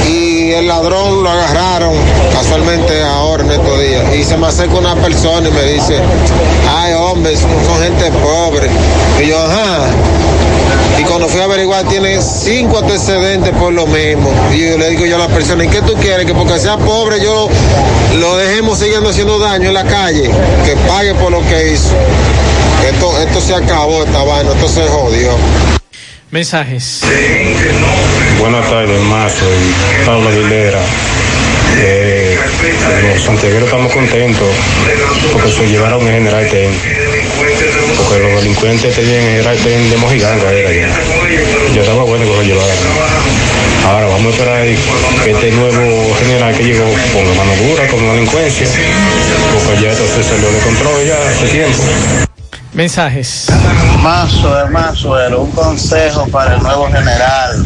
Y el ladrón lo agarraron casualmente ahora en estos días. Y se me acerca una persona y me dice, ay, hombre, son, gente pobre. Y yo, ajá. Y cuando fui a averiguar, tiene cinco antecedentes por lo mismo. Y yo le digo yo a la persona, ¿y qué tú quieres? Que porque sea pobre yo lo dejemos siguiendo haciendo daño en la calle. Que pague por lo que hizo. Esto, esto se acabó, esta vaina, esto se jodió. Mensajes. Buenas tardes, Mazo y Pablo Aguilera. Eh, los santiagueros estamos contentos porque se llevaron en General Ten. Porque los delincuentes tenían en General Ten de Mojiganga, era ya. Yo estaba bueno que lo llevaran. Ahora vamos a esperar este nuevo general que llegó ponga mano dura con la delincuencia. Porque ya esto se salió de control ya hace tiempo. Mensajes. Mazo, Mazuelo, un consejo para el nuevo general.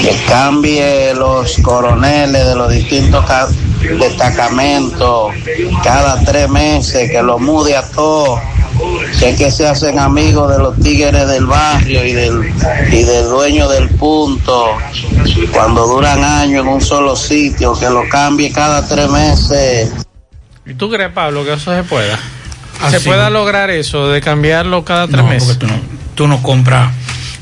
Que cambie los coroneles de los distintos ca- destacamentos cada tres meses, que los mude a todos. Que es que se hacen amigos de los tigres del barrio y del, y del dueño del punto. Cuando duran años en un solo sitio, que lo cambie cada tres meses. ¿Y tú crees, Pablo, que eso se pueda? Así ¿Se pueda lograr eso de cambiarlo cada tres No, meses? porque tú no, tú no compras,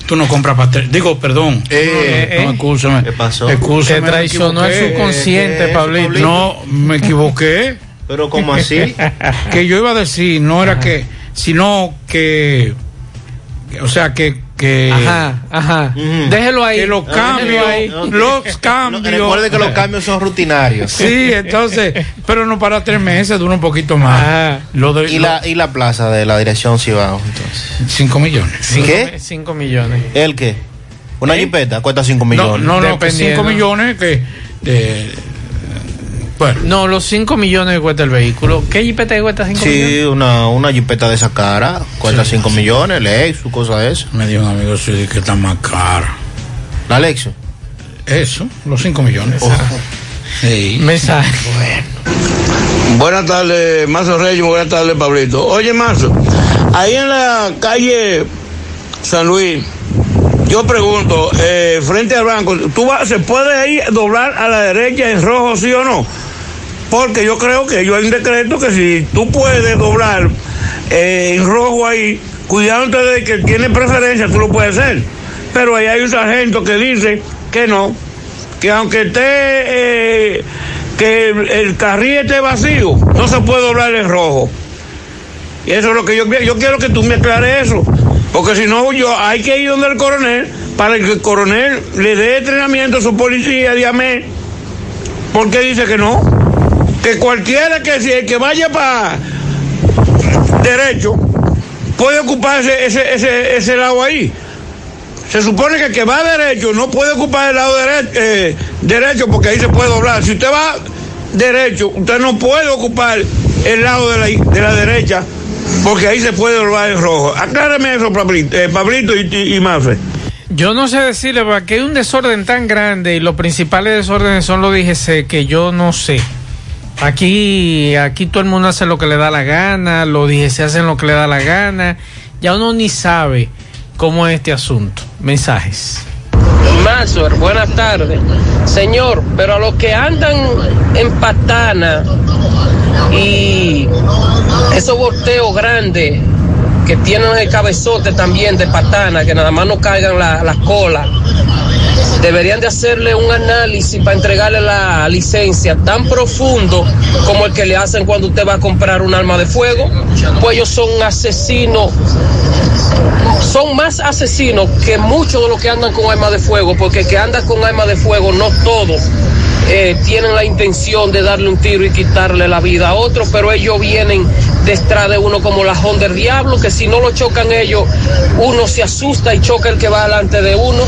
tú no compras pastel. Digo, perdón. Eh, no, eh. escúchame. ¿Qué pasó? Escúchame, Te traicionó el subconsciente, ¿Qué es, Pablito. No, me equivoqué. Pero ¿cómo así? que yo iba a decir, no era que, sino que O sea que. Que Ajá, ajá. Déjelo ahí. Que los cambios. ahí. Los cambios. Recuerde que los cambios son rutinarios. Sí, entonces. pero no para tres meses, dura un poquito más. Lo de, ¿Y, la, y la plaza de la dirección Cibao, entonces. 5 millones. ¿Qué? 5 millones. ¿El qué? Una jipeta cuesta 5 No, millones. no, no, que 5 Dependiendo. millones que. de- bueno. No, los 5 millones que cuesta el vehículo. ¿Qué jipeta cuesta 5 millones? Sí, una, una jipeta de esa cara cuesta 5 millones, Lexus, cosa de eso. Me dijo un amigo sí, que está más cara. ¿La Lexus? Eso, los 5 millones. Sí. Mensaje. Buenas tardes, Mazo Reyes, buenas tardes, Pablito. Oye, Mazo, ahí en la calle San Luis, yo pregunto, eh, frente al banco, ¿tú vas, ¿se puede ahí doblar a la derecha en rojo, sí o no? Porque yo creo que yo hay un decreto que si tú puedes doblar eh, en rojo ahí, cuidándote de que tiene preferencia, tú lo puedes hacer. Pero ahí hay un sargento que dice que no, que aunque esté, eh, que el, carril esté vacío, no se puede doblar en rojo. Y eso es lo que yo. Yo quiero que tú me aclares eso. Porque si no, yo hay que ir donde el coronel para que el coronel le dé entrenamiento a su policía de AME. Porque dice que no. Que cualquiera que, el que vaya para derecho puede ocupar ese, ese, ese, lado ahí. Se supone que el que va derecho no puede ocupar el lado derecho, eh, derecho porque ahí se puede doblar. Si usted va derecho, usted no puede ocupar el lado de la, de la derecha porque ahí se puede doblar en rojo. Aclárame eso, Pablito, eh, Pablito y, y. Yo no sé decirle, porque hay un desorden tan grande y los principales desórdenes son los DGC que yo no sé. Aquí, aquí todo el mundo hace lo que le da la gana, los DGC hacen lo que le da la gana. Ya uno ni sabe cómo es este asunto. Mensajes. Mazur, buenas tardes. Señor, pero a los que andan en patana y esos volteos grandes que tienen el cabezote también de patana, que nada más no caigan la- las colas, deberían de hacerle un análisis para entregarle la licencia tan profundo como el que le hacen cuando usted va a comprar un arma de fuego, pues ellos son asesinos son más asesinos que muchos de los que andan con armas de fuego, porque el que anda con armas de fuego no todos eh, tienen la intención de darle un tiro y quitarle la vida a otro, pero ellos vienen detrás de uno como la Honda del Diablo, que si no lo chocan ellos, uno se asusta y choca el que va delante de uno.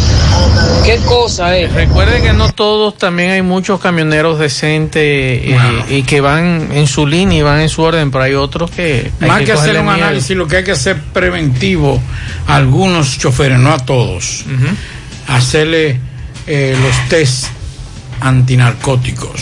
¿Qué cosa es? Recuerde que no todos, también hay muchos camioneros decentes eh, y que van en su línea y van en su orden, pero hay otros que... hay Más que, hacer un miedo. análisis, lo que hay que hacer preventivo a algunos choferes, no a todos. Hacerle eh, los test antinarcóticos.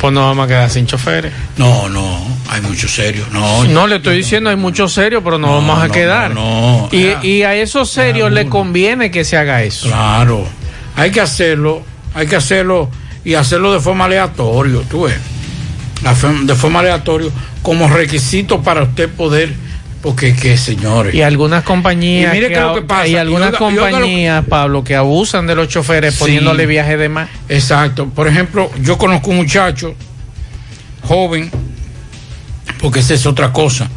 Pues no vamos a quedar sin choferes. No, no, hay muchos serios. No, No, le estoy diciendo, hay muchos serios, pero no, vamos a no, quedar. no, y, y a esos serios le conviene que se haga eso. Claro, hay que hacerlo, hay que hacerlo y hacerlo de forma aleatoria, tú ves. De forma aleatoria, como requisito para usted poder, porque que señores. Y algunas compañías, Y mire que, qué es lo que pasa. y algunas Y oiga- y oiga lo- compañías, Pablo, que abusan de los choferes Sí. poniéndole viaje de más. Exacto. Por ejemplo, yo conozco un muchacho joven, porque esa es otra cosa.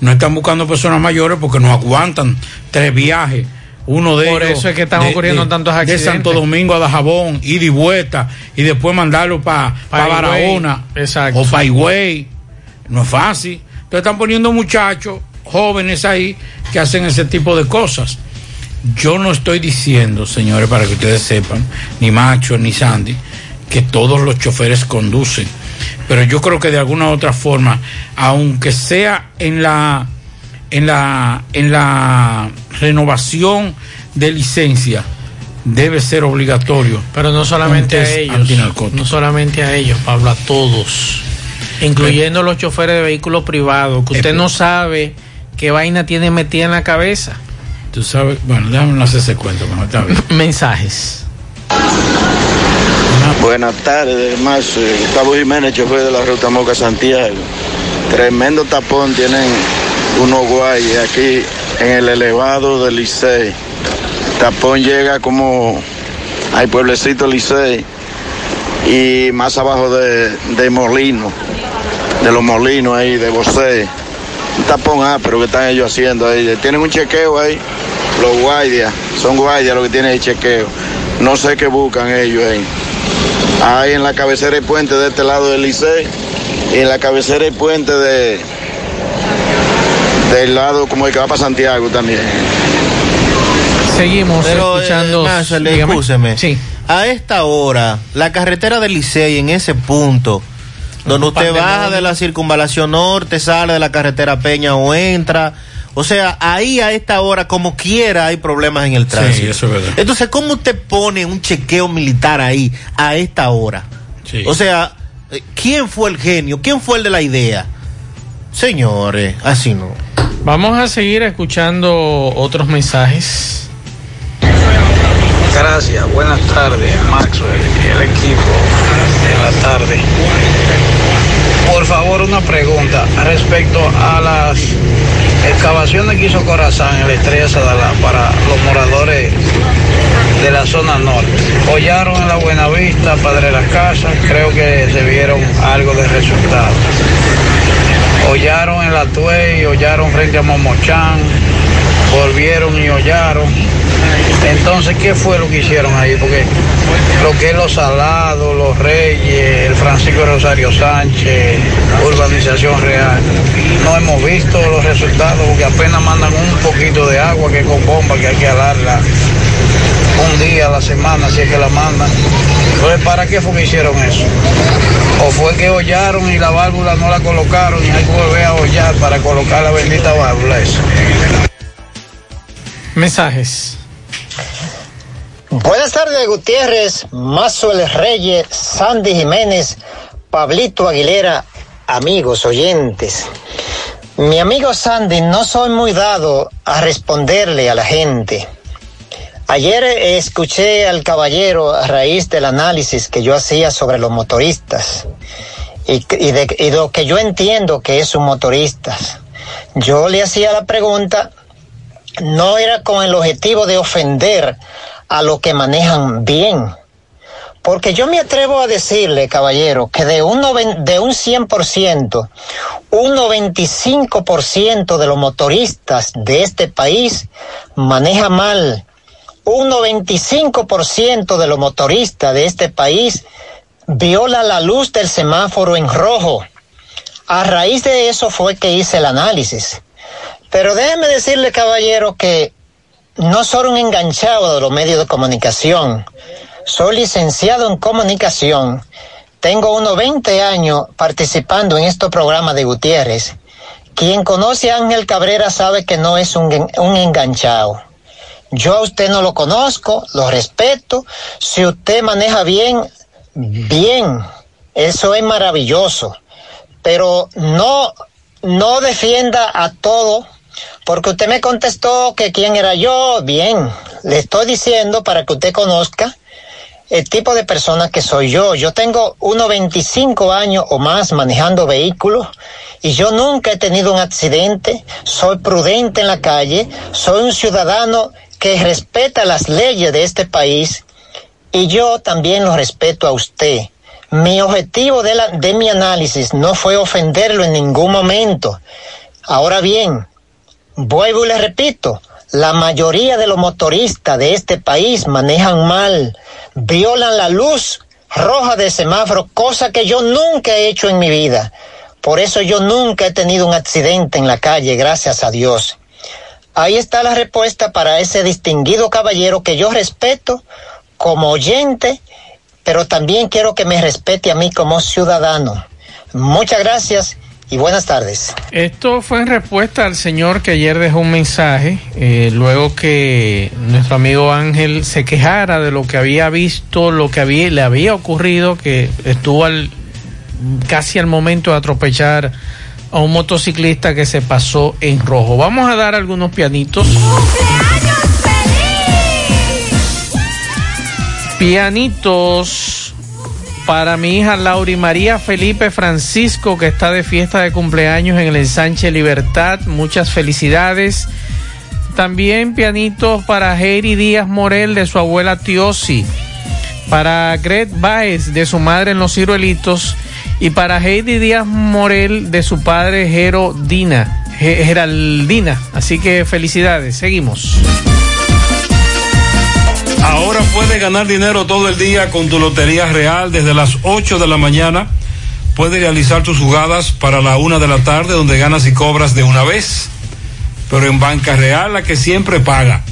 No están buscando personas mayores porque no aguantan tres viajes. Uno de Por ellos. eso es que están de- ocurriendo de- tantos De accidentes. Santo Domingo a Dajabón, ida y vuelta, y después mandarlo para Pa' Higüey. Barahona Exacto. o para Higüey. No es fácil. Entonces están poniendo muchachos jóvenes ahí que hacen ese tipo de cosas. Yo no estoy diciendo, señores, para que ustedes sepan, ni Macho ni Sandy, que todos los choferes conducen. Pero yo creo que de alguna u otra forma, aunque sea en la en la en la renovación de licencia, debe ser obligatorio. Pero no solamente a ellos. No solamente a ellos, Pablo, a todos. Incluyendo los choferes de vehículos privados, que usted no sabe qué vaina tiene metida en la cabeza. Tú sabes, bueno, déjame no hacer ese cuento, pero está bien. Mensajes. Buenas tardes, Marzo. Gustavo Jiménez, chofer de la ruta Moca Santiago. Tremendo tapón tienen unos guayes aquí en el elevado del Licey. Tapón llega como al pueblecito Licey y más abajo de, de Molino, de los molinos ahí, de Bosé. Tapón ápero que están ellos haciendo ahí. Tienen un chequeo ahí, los guardias, son guardias los que tienen el chequeo. No sé qué buscan ellos ahí. Ahí en la cabecera del puente de este lado del Licey y en la cabecera del puente de del lado como el que va para Santiago también. Seguimos Pero, escuchando. eh, Marcel, dígame. escúcheme. Sí. A esta hora, la carretera del Licey en ese punto, donde usted baja de la circunvalación norte, sale de la carretera Peña o entra. O sea, ahí a esta hora, como quiera, hay problemas en el tránsito. eso es verdad. Entonces, ¿cómo usted pone un chequeo militar ahí a esta hora? Sí. O sea, eh, ¿quién fue el genio? ¿Quién fue el de la idea? Señores, así no. Vamos a seguir escuchando otros mensajes. Gracias, buenas tardes, Maxwell y el equipo de la tarde. Por favor, una pregunta respecto a las excavaciones que hizo Corazán en la estrella Sadalá para los moradores de la zona norte. Hollaron en la Buenavista, Padre de las Casas, creo que se vieron algo de resultado. Hollaron en la Tuey, hollaron frente a Momochán, volvieron y hollaron. Entonces, ¿qué fue lo que hicieron ahí? Porque lo que es los Salados, los Reyes, el Francisco Rosario Sánchez, Urbanización Real, no hemos visto los resultados porque apenas mandan un poquito de agua que con bomba que hay que alarla un día a la semana, si es que la mandan. Entonces, ¿para qué fue que hicieron eso? ¿O fue que hollaron y la válvula no la colocaron y hay que volver a hollar para colocar la bendita válvula esa? Mensajes. Buenas tardes, Gutiérrez, Mazuel Reyes, Sandy Jiménez, Pablito Aguilera, amigos oyentes. Mi amigo Sandy, no soy muy dado a responderle a la gente. Ayer escuché al caballero a raíz del análisis que yo hacía sobre los motoristas y, de, lo que yo entiendo que es un motorista. Yo le hacía la pregunta, no era con el objetivo de ofender a los que manejan bien. Porque yo me atrevo a decirle, caballero, que de un, noven- de un 100%, un 95% de los motoristas de este país maneja mal. Un 95% de los motoristas de este país viola la luz del semáforo en rojo. A raíz de eso fue que hice el análisis. Pero déjeme decirle, caballero, que no soy un enganchado de los medios de comunicación. Soy licenciado en comunicación. Tengo unos 20 años participando en estos programas de Gutiérrez. Quien conoce a Ángel Cabrera sabe que no es un, un enganchado. Yo a usted no lo conozco, lo respeto. Si usted maneja bien, bien. Eso es maravilloso. Pero no, no defienda a todo porque usted me contestó que quién era yo. Bien, le estoy diciendo para que usted conozca el tipo de persona que soy yo. Yo tengo unos 25 años o más manejando vehículos y yo nunca he tenido un accidente. Soy prudente en la calle. Soy un ciudadano que respeta las leyes de este país y yo también lo respeto a usted. Mi objetivo de, de mi análisis no fue ofenderlo en ningún momento. Ahora bien, vuelvo y le repito, la mayoría de los motoristas de este país manejan mal, violan la luz roja de semáforo, cosa que yo nunca he hecho en mi vida. Por eso yo nunca he tenido un accidente en la calle, gracias a Dios. Ahí está la respuesta para ese distinguido caballero que yo respeto como oyente, pero también quiero que me respete a mí como ciudadano. Muchas gracias y buenas tardes. Esto fue en respuesta al señor que ayer dejó un mensaje, eh, luego que nuestro amigo Ángel se quejara de lo que había visto, lo que había, le había ocurrido, que estuvo al, casi al momento de atropellar a un motociclista que se pasó en rojo. Vamos a dar algunos pianitos. Pianitos para mi hija Lauri María Felipe Francisco, que está de fiesta de cumpleaños en el ensanche Libertad. Muchas felicidades. También pianitos para Heiri Díaz Morel, de su abuela Tiosi. Para Gret Baez, de su madre en Los Ciruelitos. Y para Heidi Díaz Morel, de su padre Jero Dina. Geraldina. Así que felicidades, seguimos. Ahora puedes ganar dinero todo el día con tu Lotería Real desde las 8 de la mañana. Puedes realizar tus jugadas para la una de la tarde donde ganas y cobras de una vez. Pero en Banca Real la que siempre paga.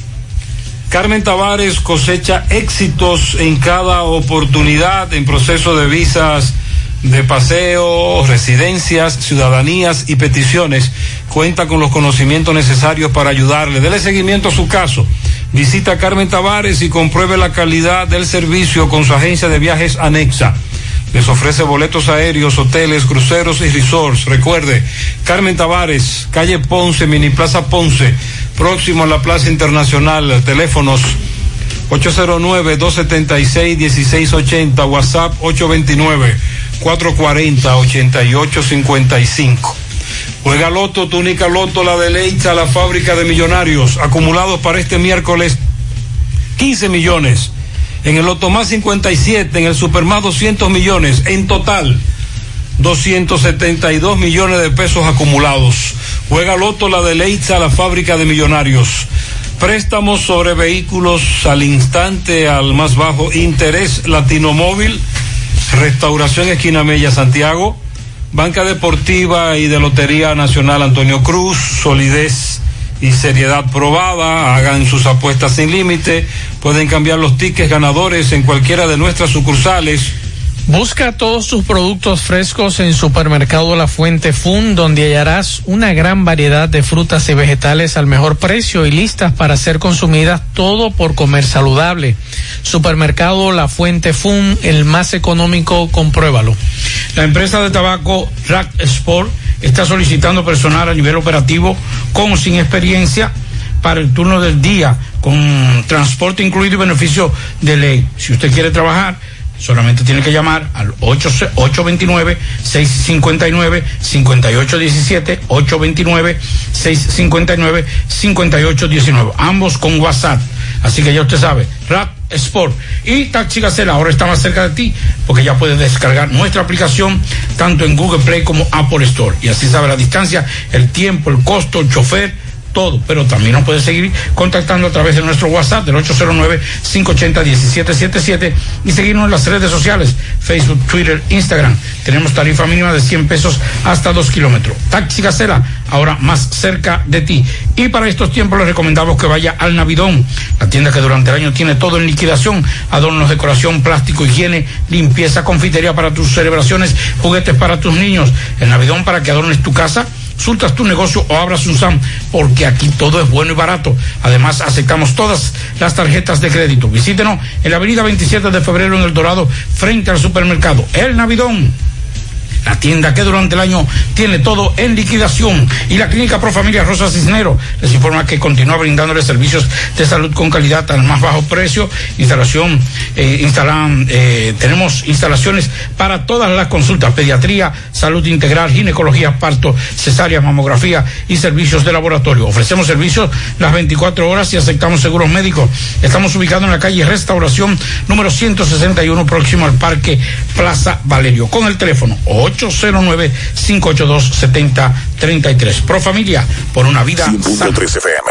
Carmen Tavares cosecha éxitos en cada oportunidad en proceso de visas de paseo, residencias, ciudadanías y peticiones. Cuenta con los conocimientos necesarios para ayudarle. Dele seguimiento a su caso. Visita Carmen Tavares y compruebe la calidad del servicio con su agencia de viajes anexa. Les ofrece boletos aéreos, hoteles, cruceros y resorts. Recuerde, Carmen Tavares, calle Ponce, Mini Plaza Ponce, próximo a la Plaza Internacional. Teléfonos 809-276-1680, WhatsApp 829-440-8855. Juega Loto, túnica Loto, la deleita, la fábrica de millonarios, acumulados para este miércoles 15 millones. En el Loto más 57, en el Super más 200 millones, en total 272 millones de pesos acumulados. Juega Loto, la deleita, la fábrica de millonarios. Préstamos sobre vehículos al instante, al más bajo interés, Latino Móvil, Restauración Esquina Mella, Santiago, Banca Deportiva y de Lotería Nacional Antonio Cruz, solidez y seriedad probada, hagan sus apuestas sin límite, pueden cambiar los tickets ganadores en cualquiera de nuestras sucursales Busca todos tus productos frescos en Supermercado La Fuente Fun, donde hallarás una gran variedad de frutas y vegetales al mejor precio y listas para ser consumidas, todo por comer saludable. Supermercado La Fuente Fun, el más económico, compruébalo. La empresa de tabaco Rack Sport está solicitando personal a nivel operativo con o sin experiencia para el turno del día, con transporte incluido y beneficio de ley. Si usted quiere trabajar, solamente tiene que llamar al 829-659-5817, 829-659-5819, ambos con WhatsApp. Así que ya usted sabe, Rap Sport y Taxi Gacela ahora está más cerca de ti porque ya puedes descargar nuestra aplicación tanto en Google Play como Apple Store y así sabe la distancia, el tiempo, el costo, el chofer todo, pero también nos puede seguir contactando a través de nuestro WhatsApp del 809-580-1777 y seguirnos en las redes sociales, Facebook, Twitter, Instagram. Tenemos tarifa mínima de 100 pesos hasta 2 kilómetros. Taxi Gacela, ahora más cerca de ti. Y para estos tiempos les recomendamos que vaya al Navidón, la tienda que durante el año tiene todo en liquidación, adornos, decoración, plástico, higiene, limpieza, confitería para tus celebraciones, juguetes para tus niños. El Navidón para que adornes tu casa consultas tu negocio o abras un SAM, porque aquí todo es bueno y barato. Además, aceptamos todas las tarjetas de crédito. Visítenos en la avenida 27 de febrero en El Dorado, frente al supermercado El Navidón. La tienda que durante el año tiene todo en liquidación. Y la Clínica Pro Familia Rosa Cisnero les informa que continúa brindándole servicios de salud con calidad al más bajo precio. Instalación, eh, instalan, eh, tenemos instalaciones para todas las consultas: pediatría, salud integral, ginecología, parto, cesárea, mamografía y servicios de laboratorio. Ofrecemos servicios las 24 horas y aceptamos seguros médicos. Estamos ubicados en la calle Restauración número 161, próximo al Parque Plaza Valerio, con el teléfono 809-582-7033. Pro Familia, por una vida sana. 100.3 FM.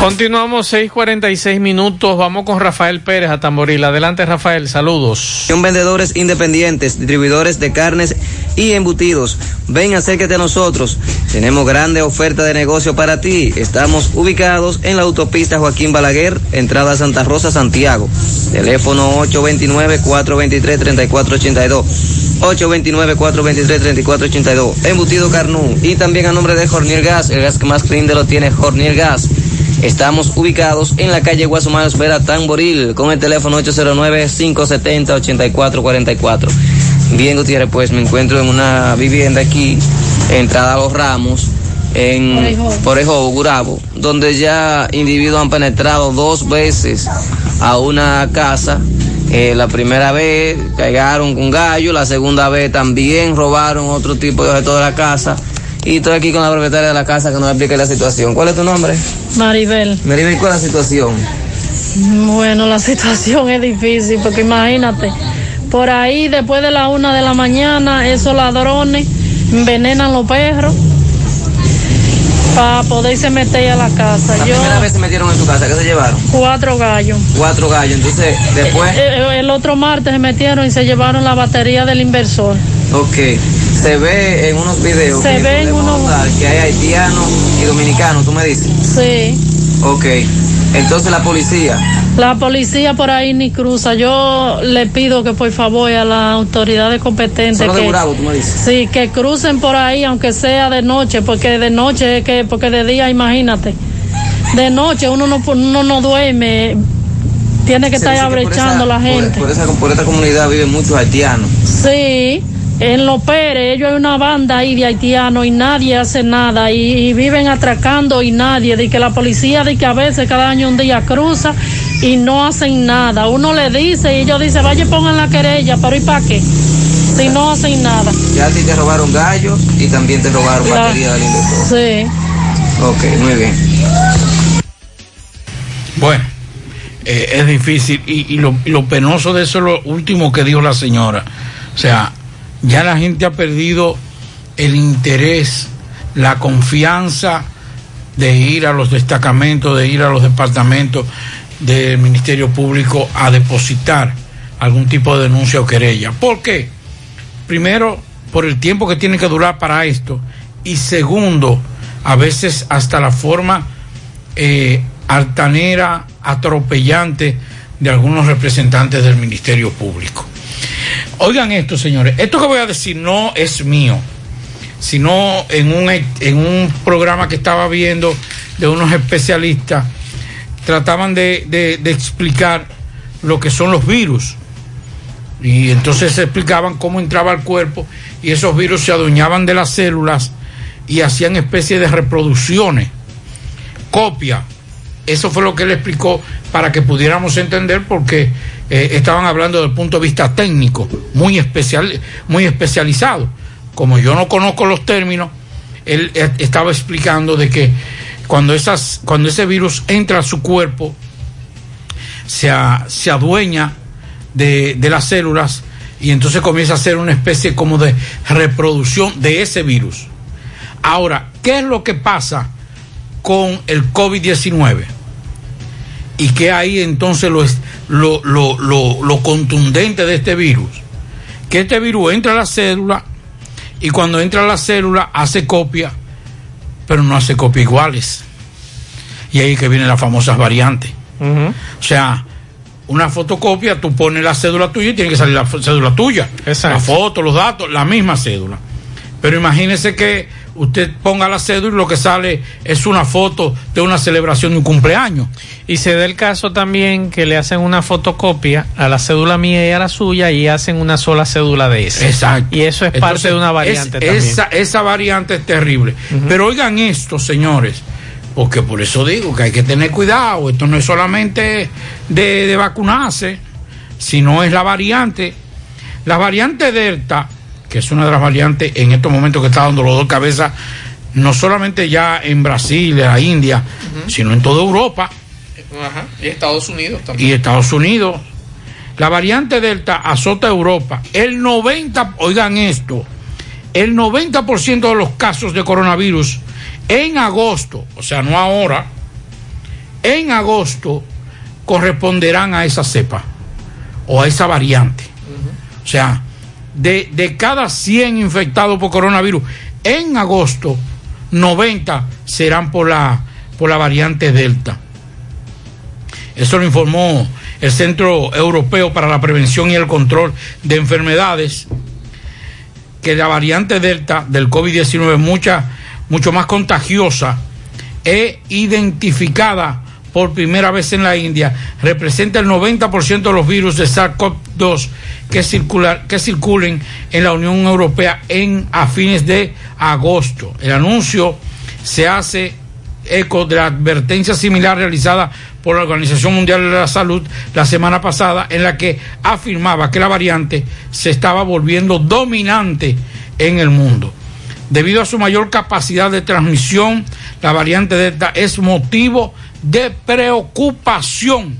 Continuamos 6:46 minutos. Vamos con Rafael Pérez a Tamboril. Adelante, Rafael. Saludos. Son vendedores independientes, distribuidores de carnes y embutidos. Ven, acércate a nosotros. Tenemos grande oferta de negocio para ti. Estamos ubicados en la autopista Joaquín Balaguer, entrada Santa Rosa, Santiago. Teléfono 829-423-3482. 829-423-3482. Embutido Carnú. Y también a nombre de Jornier Gas, el gas que más rinde lo tiene Jornier Gas. Estamos ubicados en la calle Guasumanos Vera Tamboril con el teléfono 809-570-8444. Bien, Gutiérrez, pues me encuentro en una vivienda aquí, entrada a los ramos, en Porejo, Gurabo, donde ya individuos han penetrado dos veces a una casa. Eh, la primera vez pegaron un gallo, la segunda vez también robaron otro tipo de objeto de la casa. Y estoy aquí con la propietaria de la casa que nos explique la situación. ¿Cuál es tu nombre? Maribel. Maribel, ¿cuál es la situación? Bueno, la situación es difícil porque imagínate, por ahí después de la una de la mañana, esos ladrones envenenan los perros para poderse meter a la casa. La Yo, primera vez se metieron en tu casa, ¿qué se llevaron? cuatro gallos. Cuatro gallos, entonces después... Eh, eh, el otro martes se metieron y se llevaron la batería del inversor. Ok, se ve en unos videos Se que ve en unos- que hay haitianos y dominicanos, tú me dices. Sí. Ok, entonces la policía, La policía por ahí ni cruza. Yo le pido que por favor a las autoridades competentes solo de que, Bravo, tú me dices. sí, que crucen por ahí aunque sea de noche, porque de noche es que porque de día imagínate. De noche uno no uno no duerme, tiene que Se estar que por abrechando esa- la por- gente. Por, esa, por esta comunidad viven muchos haitianos. Sí, en Los Pérez, ellos hay una banda ahí de haitianos y nadie hace nada y, y viven atracando y nadie, de que la policía de que a veces cada año un día cruza y no hacen nada. Uno le dice y ellos dicen, vaya pongan la querella, pero ¿y para qué? Si no hacen nada. Ya a ti te robaron gallos y también te robaron La- batería del. Sí. Ok, muy bien. Bueno, eh, es difícil y, y lo, y lo penoso de eso es lo último que dijo la señora. O sea, ya la gente ha perdido el interés, la confianza de ir a los destacamentos, de ir a los departamentos del Ministerio Público a depositar algún tipo de denuncia o querella. ¿Por qué? Primero, por el tiempo que tiene que durar para esto y segundo, a veces hasta la forma eh, altanera, atropellante de algunos representantes del Ministerio Público. Oigan esto, señores, esto que voy a decir no es mío, sino en un, en un programa que estaba viendo de unos especialistas, trataban de, de- de explicar lo que son los virus. Y entonces se explicaban cómo entraba al cuerpo y esos virus se adueñaban de las células y hacían especie de reproducciones, copia. Eso fue lo que él explicó para que pudiéramos entender porque eh, estaban hablando del punto de vista técnico, muy, especial, muy especializado. Como yo no conozco los términos, él eh, estaba explicando de que cuando, esas, cuando ese virus entra a su cuerpo, se, se adueña de, de las células y entonces comienza a hacer una especie como de reproducción de ese virus. Ahora, ¿qué es lo que pasa con el COVID-19? ¿Y qué hay entonces lo, lo, lo, lo, lo contundente de este virus? Que este virus entra a la célula y cuando entra a la célula hace copia, pero no hace copia iguales. Y ahí que vienen las famosas variantes. O sea, una fotocopia, tú pones la cédula tuya y tiene que salir la cédula tuya. La foto, los datos, la misma cédula. Pero imagínese que usted ponga la cédula y lo que sale es una foto de una celebración de un cumpleaños. Y se da el caso también que le hacen una fotocopia a la cédula mía y a la suya y hacen una sola cédula de esa. Exacto. Y eso es parte de una variante es- también. Esa, esa variante es terrible. Pero oigan esto, señores, porque por eso digo que hay que tener cuidado. Esto no es solamente de, de vacunarse, sino es la variante. La variante Delta, que es una de las variantes en estos momentos que está dando los dos cabezas, no solamente ya en Brasil, en la India, sino en toda Europa Ajá. Y Estados Unidos también. y Estados Unidos. La variante Delta azota Europa. El 90, oigan esto, el 90% de los casos de coronavirus en agosto, o sea, no ahora, en agosto corresponderán a esa cepa o a esa variante. O sea, de, de cada 100 infectados por coronavirus, en agosto, 90 serán por la, por la variante Delta. Eso lo informó el Centro Europeo para la Prevención y el Control de Enfermedades, que la variante Delta del COVID-19 es mucha, mucho más contagiosa e identificada por primera vez en la India, representa el 90% de los virus de SARS-CoV-2 que, circular, que circulen en la Unión Europea en, a fines de agosto. El anuncio se hace eco de la advertencia similar realizada por la Organización Mundial de la Salud la semana pasada, en la que afirmaba que la variante se estaba volviendo dominante en el mundo. Debido a su mayor capacidad de transmisión, la variante Delta es motivo de preocupación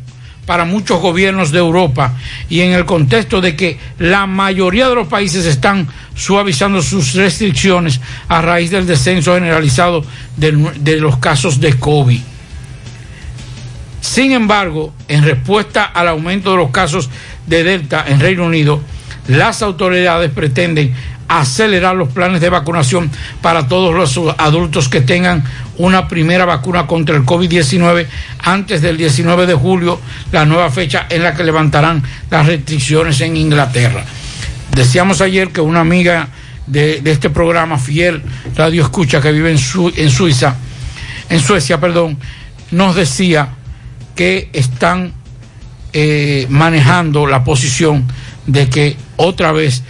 para muchos gobiernos de Europa y en el contexto de que la mayoría de los países están suavizando sus restricciones a raíz del descenso generalizado de, de los casos de COVID. Sin embargo, en respuesta al aumento de los casos de Delta en Reino Unido, las autoridades pretenden acelerar los planes de vacunación para todos los adultos que tengan una primera vacuna contra el COVID-19 antes del 19 de julio, la nueva fecha en la que levantarán las restricciones en Inglaterra. Decíamos ayer que una amiga de, este programa, fiel Radio Escucha, que vive en Suiza, en Suecia, perdón, nos decía que están eh, manejando la posición de que otra vez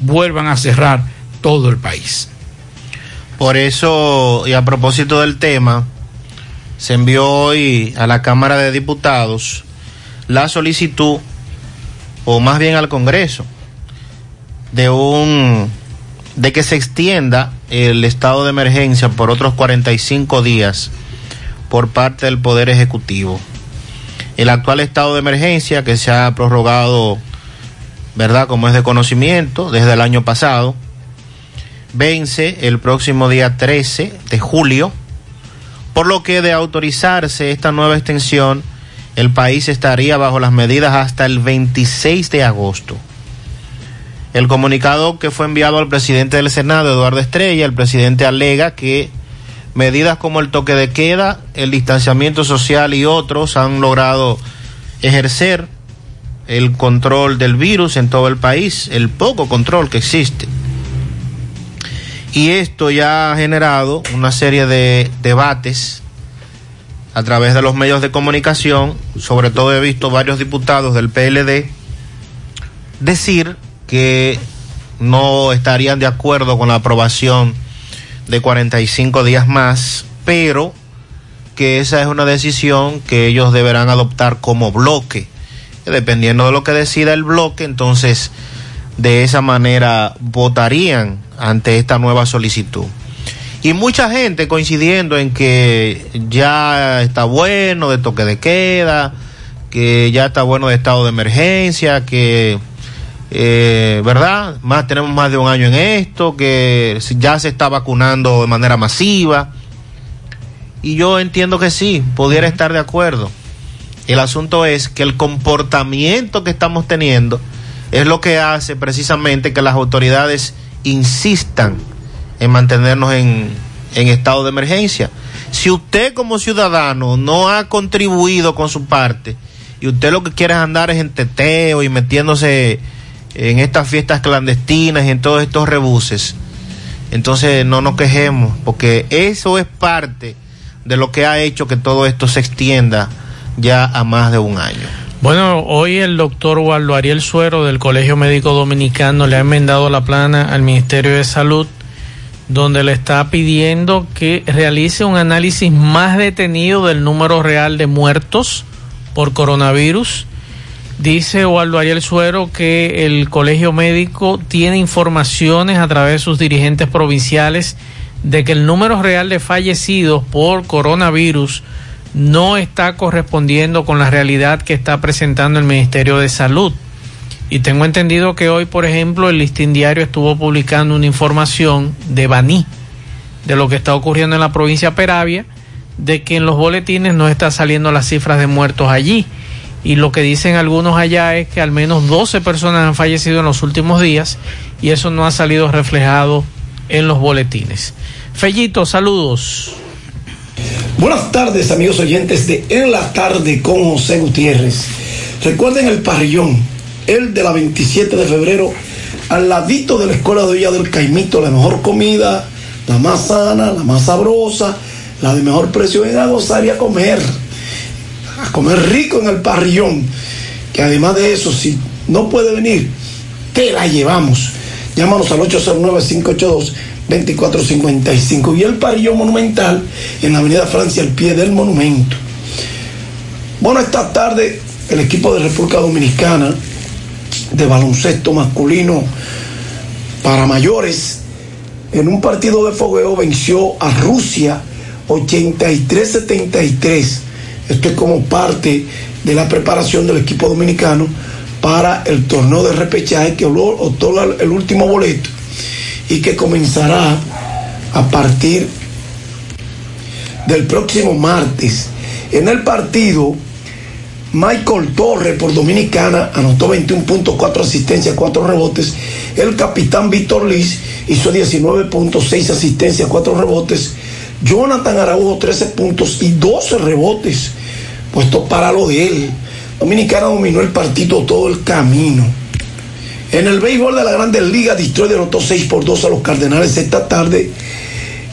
vuelvan a cerrar todo el país. Por eso, y a propósito del tema, se envió hoy a la Cámara de Diputados la solicitud, o más bien al Congreso, de un de que se extienda el estado de emergencia por otros 45 días por parte del Poder Ejecutivo. El actual estado de emergencia que se ha prorrogado, ¿verdad? Como es de conocimiento, desde el año pasado, vence el próximo día 13 de julio, por lo que de autorizarse esta nueva extensión, el país estaría bajo las medidas hasta el 26 de agosto. El comunicado que fue enviado al presidente del Senado, Eduardo Estrella, el presidente alega que medidas como el toque de queda, el distanciamiento social y otros han logrado ejercer el control del virus en todo el país, el poco control que existe. Y esto ya ha generado una serie de debates a través de los medios de comunicación, sobre todo he visto varios diputados del PLD decir que no estarían de acuerdo con la aprobación de 45 días más, pero que esa es una decisión que ellos deberán adoptar como bloque. Dependiendo de lo que decida el bloque, entonces de esa manera votarían ante esta nueva solicitud. Y mucha gente coincidiendo en que ya está bueno de toque de queda, que ya está bueno de estado de emergencia, que, eh, ¿verdad? Más, tenemos más de un año en esto, que ya se está vacunando de manera masiva. Y yo entiendo que sí, pudiera estar de acuerdo. El asunto es que el comportamiento que estamos teniendo es lo que hace precisamente que las autoridades insistan en mantenernos en, en estado de emergencia. Si usted como ciudadano no ha contribuido con su parte y usted lo que quiere es andar es en teteo y metiéndose en estas fiestas clandestinas y en todos estos rebuses, Entonces no nos quejemos, porque eso es parte de lo que ha hecho que todo esto se extienda ya a más de un año. Bueno, hoy el doctor Waldo Ariel Suero del Colegio Médico Dominicano le ha enmendado la plana al Ministerio de Salud, donde le está pidiendo que realice un análisis más detenido del número real de muertos por coronavirus. Dice Waldo Ariel Suero que el Colegio Médico tiene informaciones a través de sus dirigentes provinciales de que el número real de fallecidos por coronavirus no está correspondiendo con la realidad que está presentando el Ministerio de Salud. Y tengo entendido que hoy, por ejemplo, el Listín Diario estuvo publicando una información de Baní, de lo que está ocurriendo en la provincia de Peravia, de que en los boletines no está saliendo las cifras de muertos allí. Y lo que dicen algunos allá es que al menos 12 personas han fallecido en los últimos días y eso no ha salido reflejado en los boletines. Fellito, saludos. Buenas tardes, amigos oyentes de En la Tarde con José Gutiérrez. Recuerden el parrillón, el de la 27 de febrero, al ladito de la Escuela de Villa del Caimito, la mejor comida, la más sana, la más sabrosa, la de mejor precio. Ven a gozar y a comer, a comer rico en el parrillón. Que además de eso, si no puede venir, te la llevamos. Llámanos al 809-582. 2455 y el parrillón monumental en la avenida Francia al pie del monumento. Bueno, esta tarde el equipo de República Dominicana de baloncesto masculino para mayores en un partido de fogueo venció a Rusia 83-73. Esto es como parte de la preparación del equipo dominicano para el torneo de repechaje que otorga el último boleto y que comenzará a partir del próximo martes. En el partido, Michael Torre por Dominicana anotó 21 puntos, 4 asistencias, 4 rebotes. El capitán Víctor Liz hizo 19.6 asistencias, 4 rebotes. Jonathan Araújo 13 puntos y 12 rebotes puestos para lo de él. Dominicana dominó el partido todo el camino. En el béisbol de la Grandes Ligas, Detroit derrotó 6 por 2 a los Cardenales esta tarde.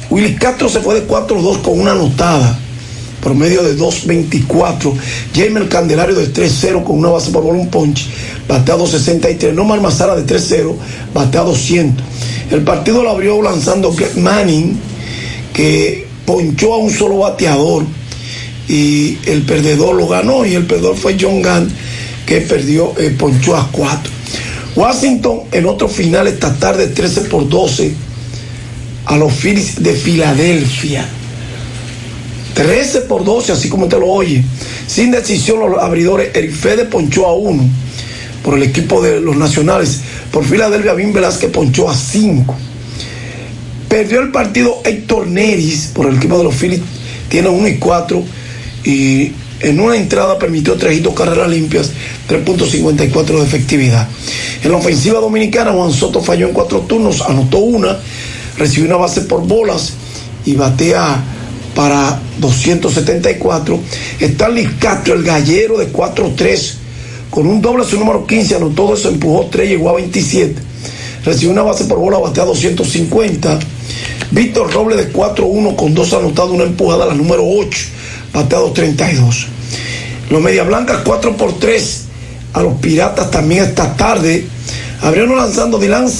Willy Castro se fue de 4-2 con una anotada por medio de 2.24. Jaime el Candelario de 3-0 con una base por bola, un punch, bateado 63. Nomar Mazara de 3-0, bateado 100. El partido lo abrió lanzando Greg Manning, que ponchó a un solo bateador y el perdedor lo ganó y el perdedor fue John Gunn, que perdió, eh, ponchó a 4. Washington en otro final esta tarde 13 por 12 a los Phillies de Filadelfia. 13 por 12, así como te lo oye. Sin decisión los abridores, Eric Fede ponchó a uno por el equipo de los nacionales. Por Filadelfia, Vin Velázquez ponchó a 5. Perdió el partido Héctor Neris por el equipo de los Phillies. Tiene 1 y 4. Y en una entrada permitió tres hitos carreras limpias, 3.54 de efectividad. En la ofensiva dominicana, Juan Soto falló en cuatro turnos, anotó una, recibió una base por bolas y batea para 274. Stanley Castro, el gallero de 4-3, con un doble su número 15, anotó eso, empujó 3, llegó a 27. Recibió una base por bola, batea 250. Víctor Robles de 4-1 con dos anotados, una empujada, la número 8 bateado 32. Los Media Blancas 4 por 3 a los Piratas también esta tarde. Abrieron lanzando Dylan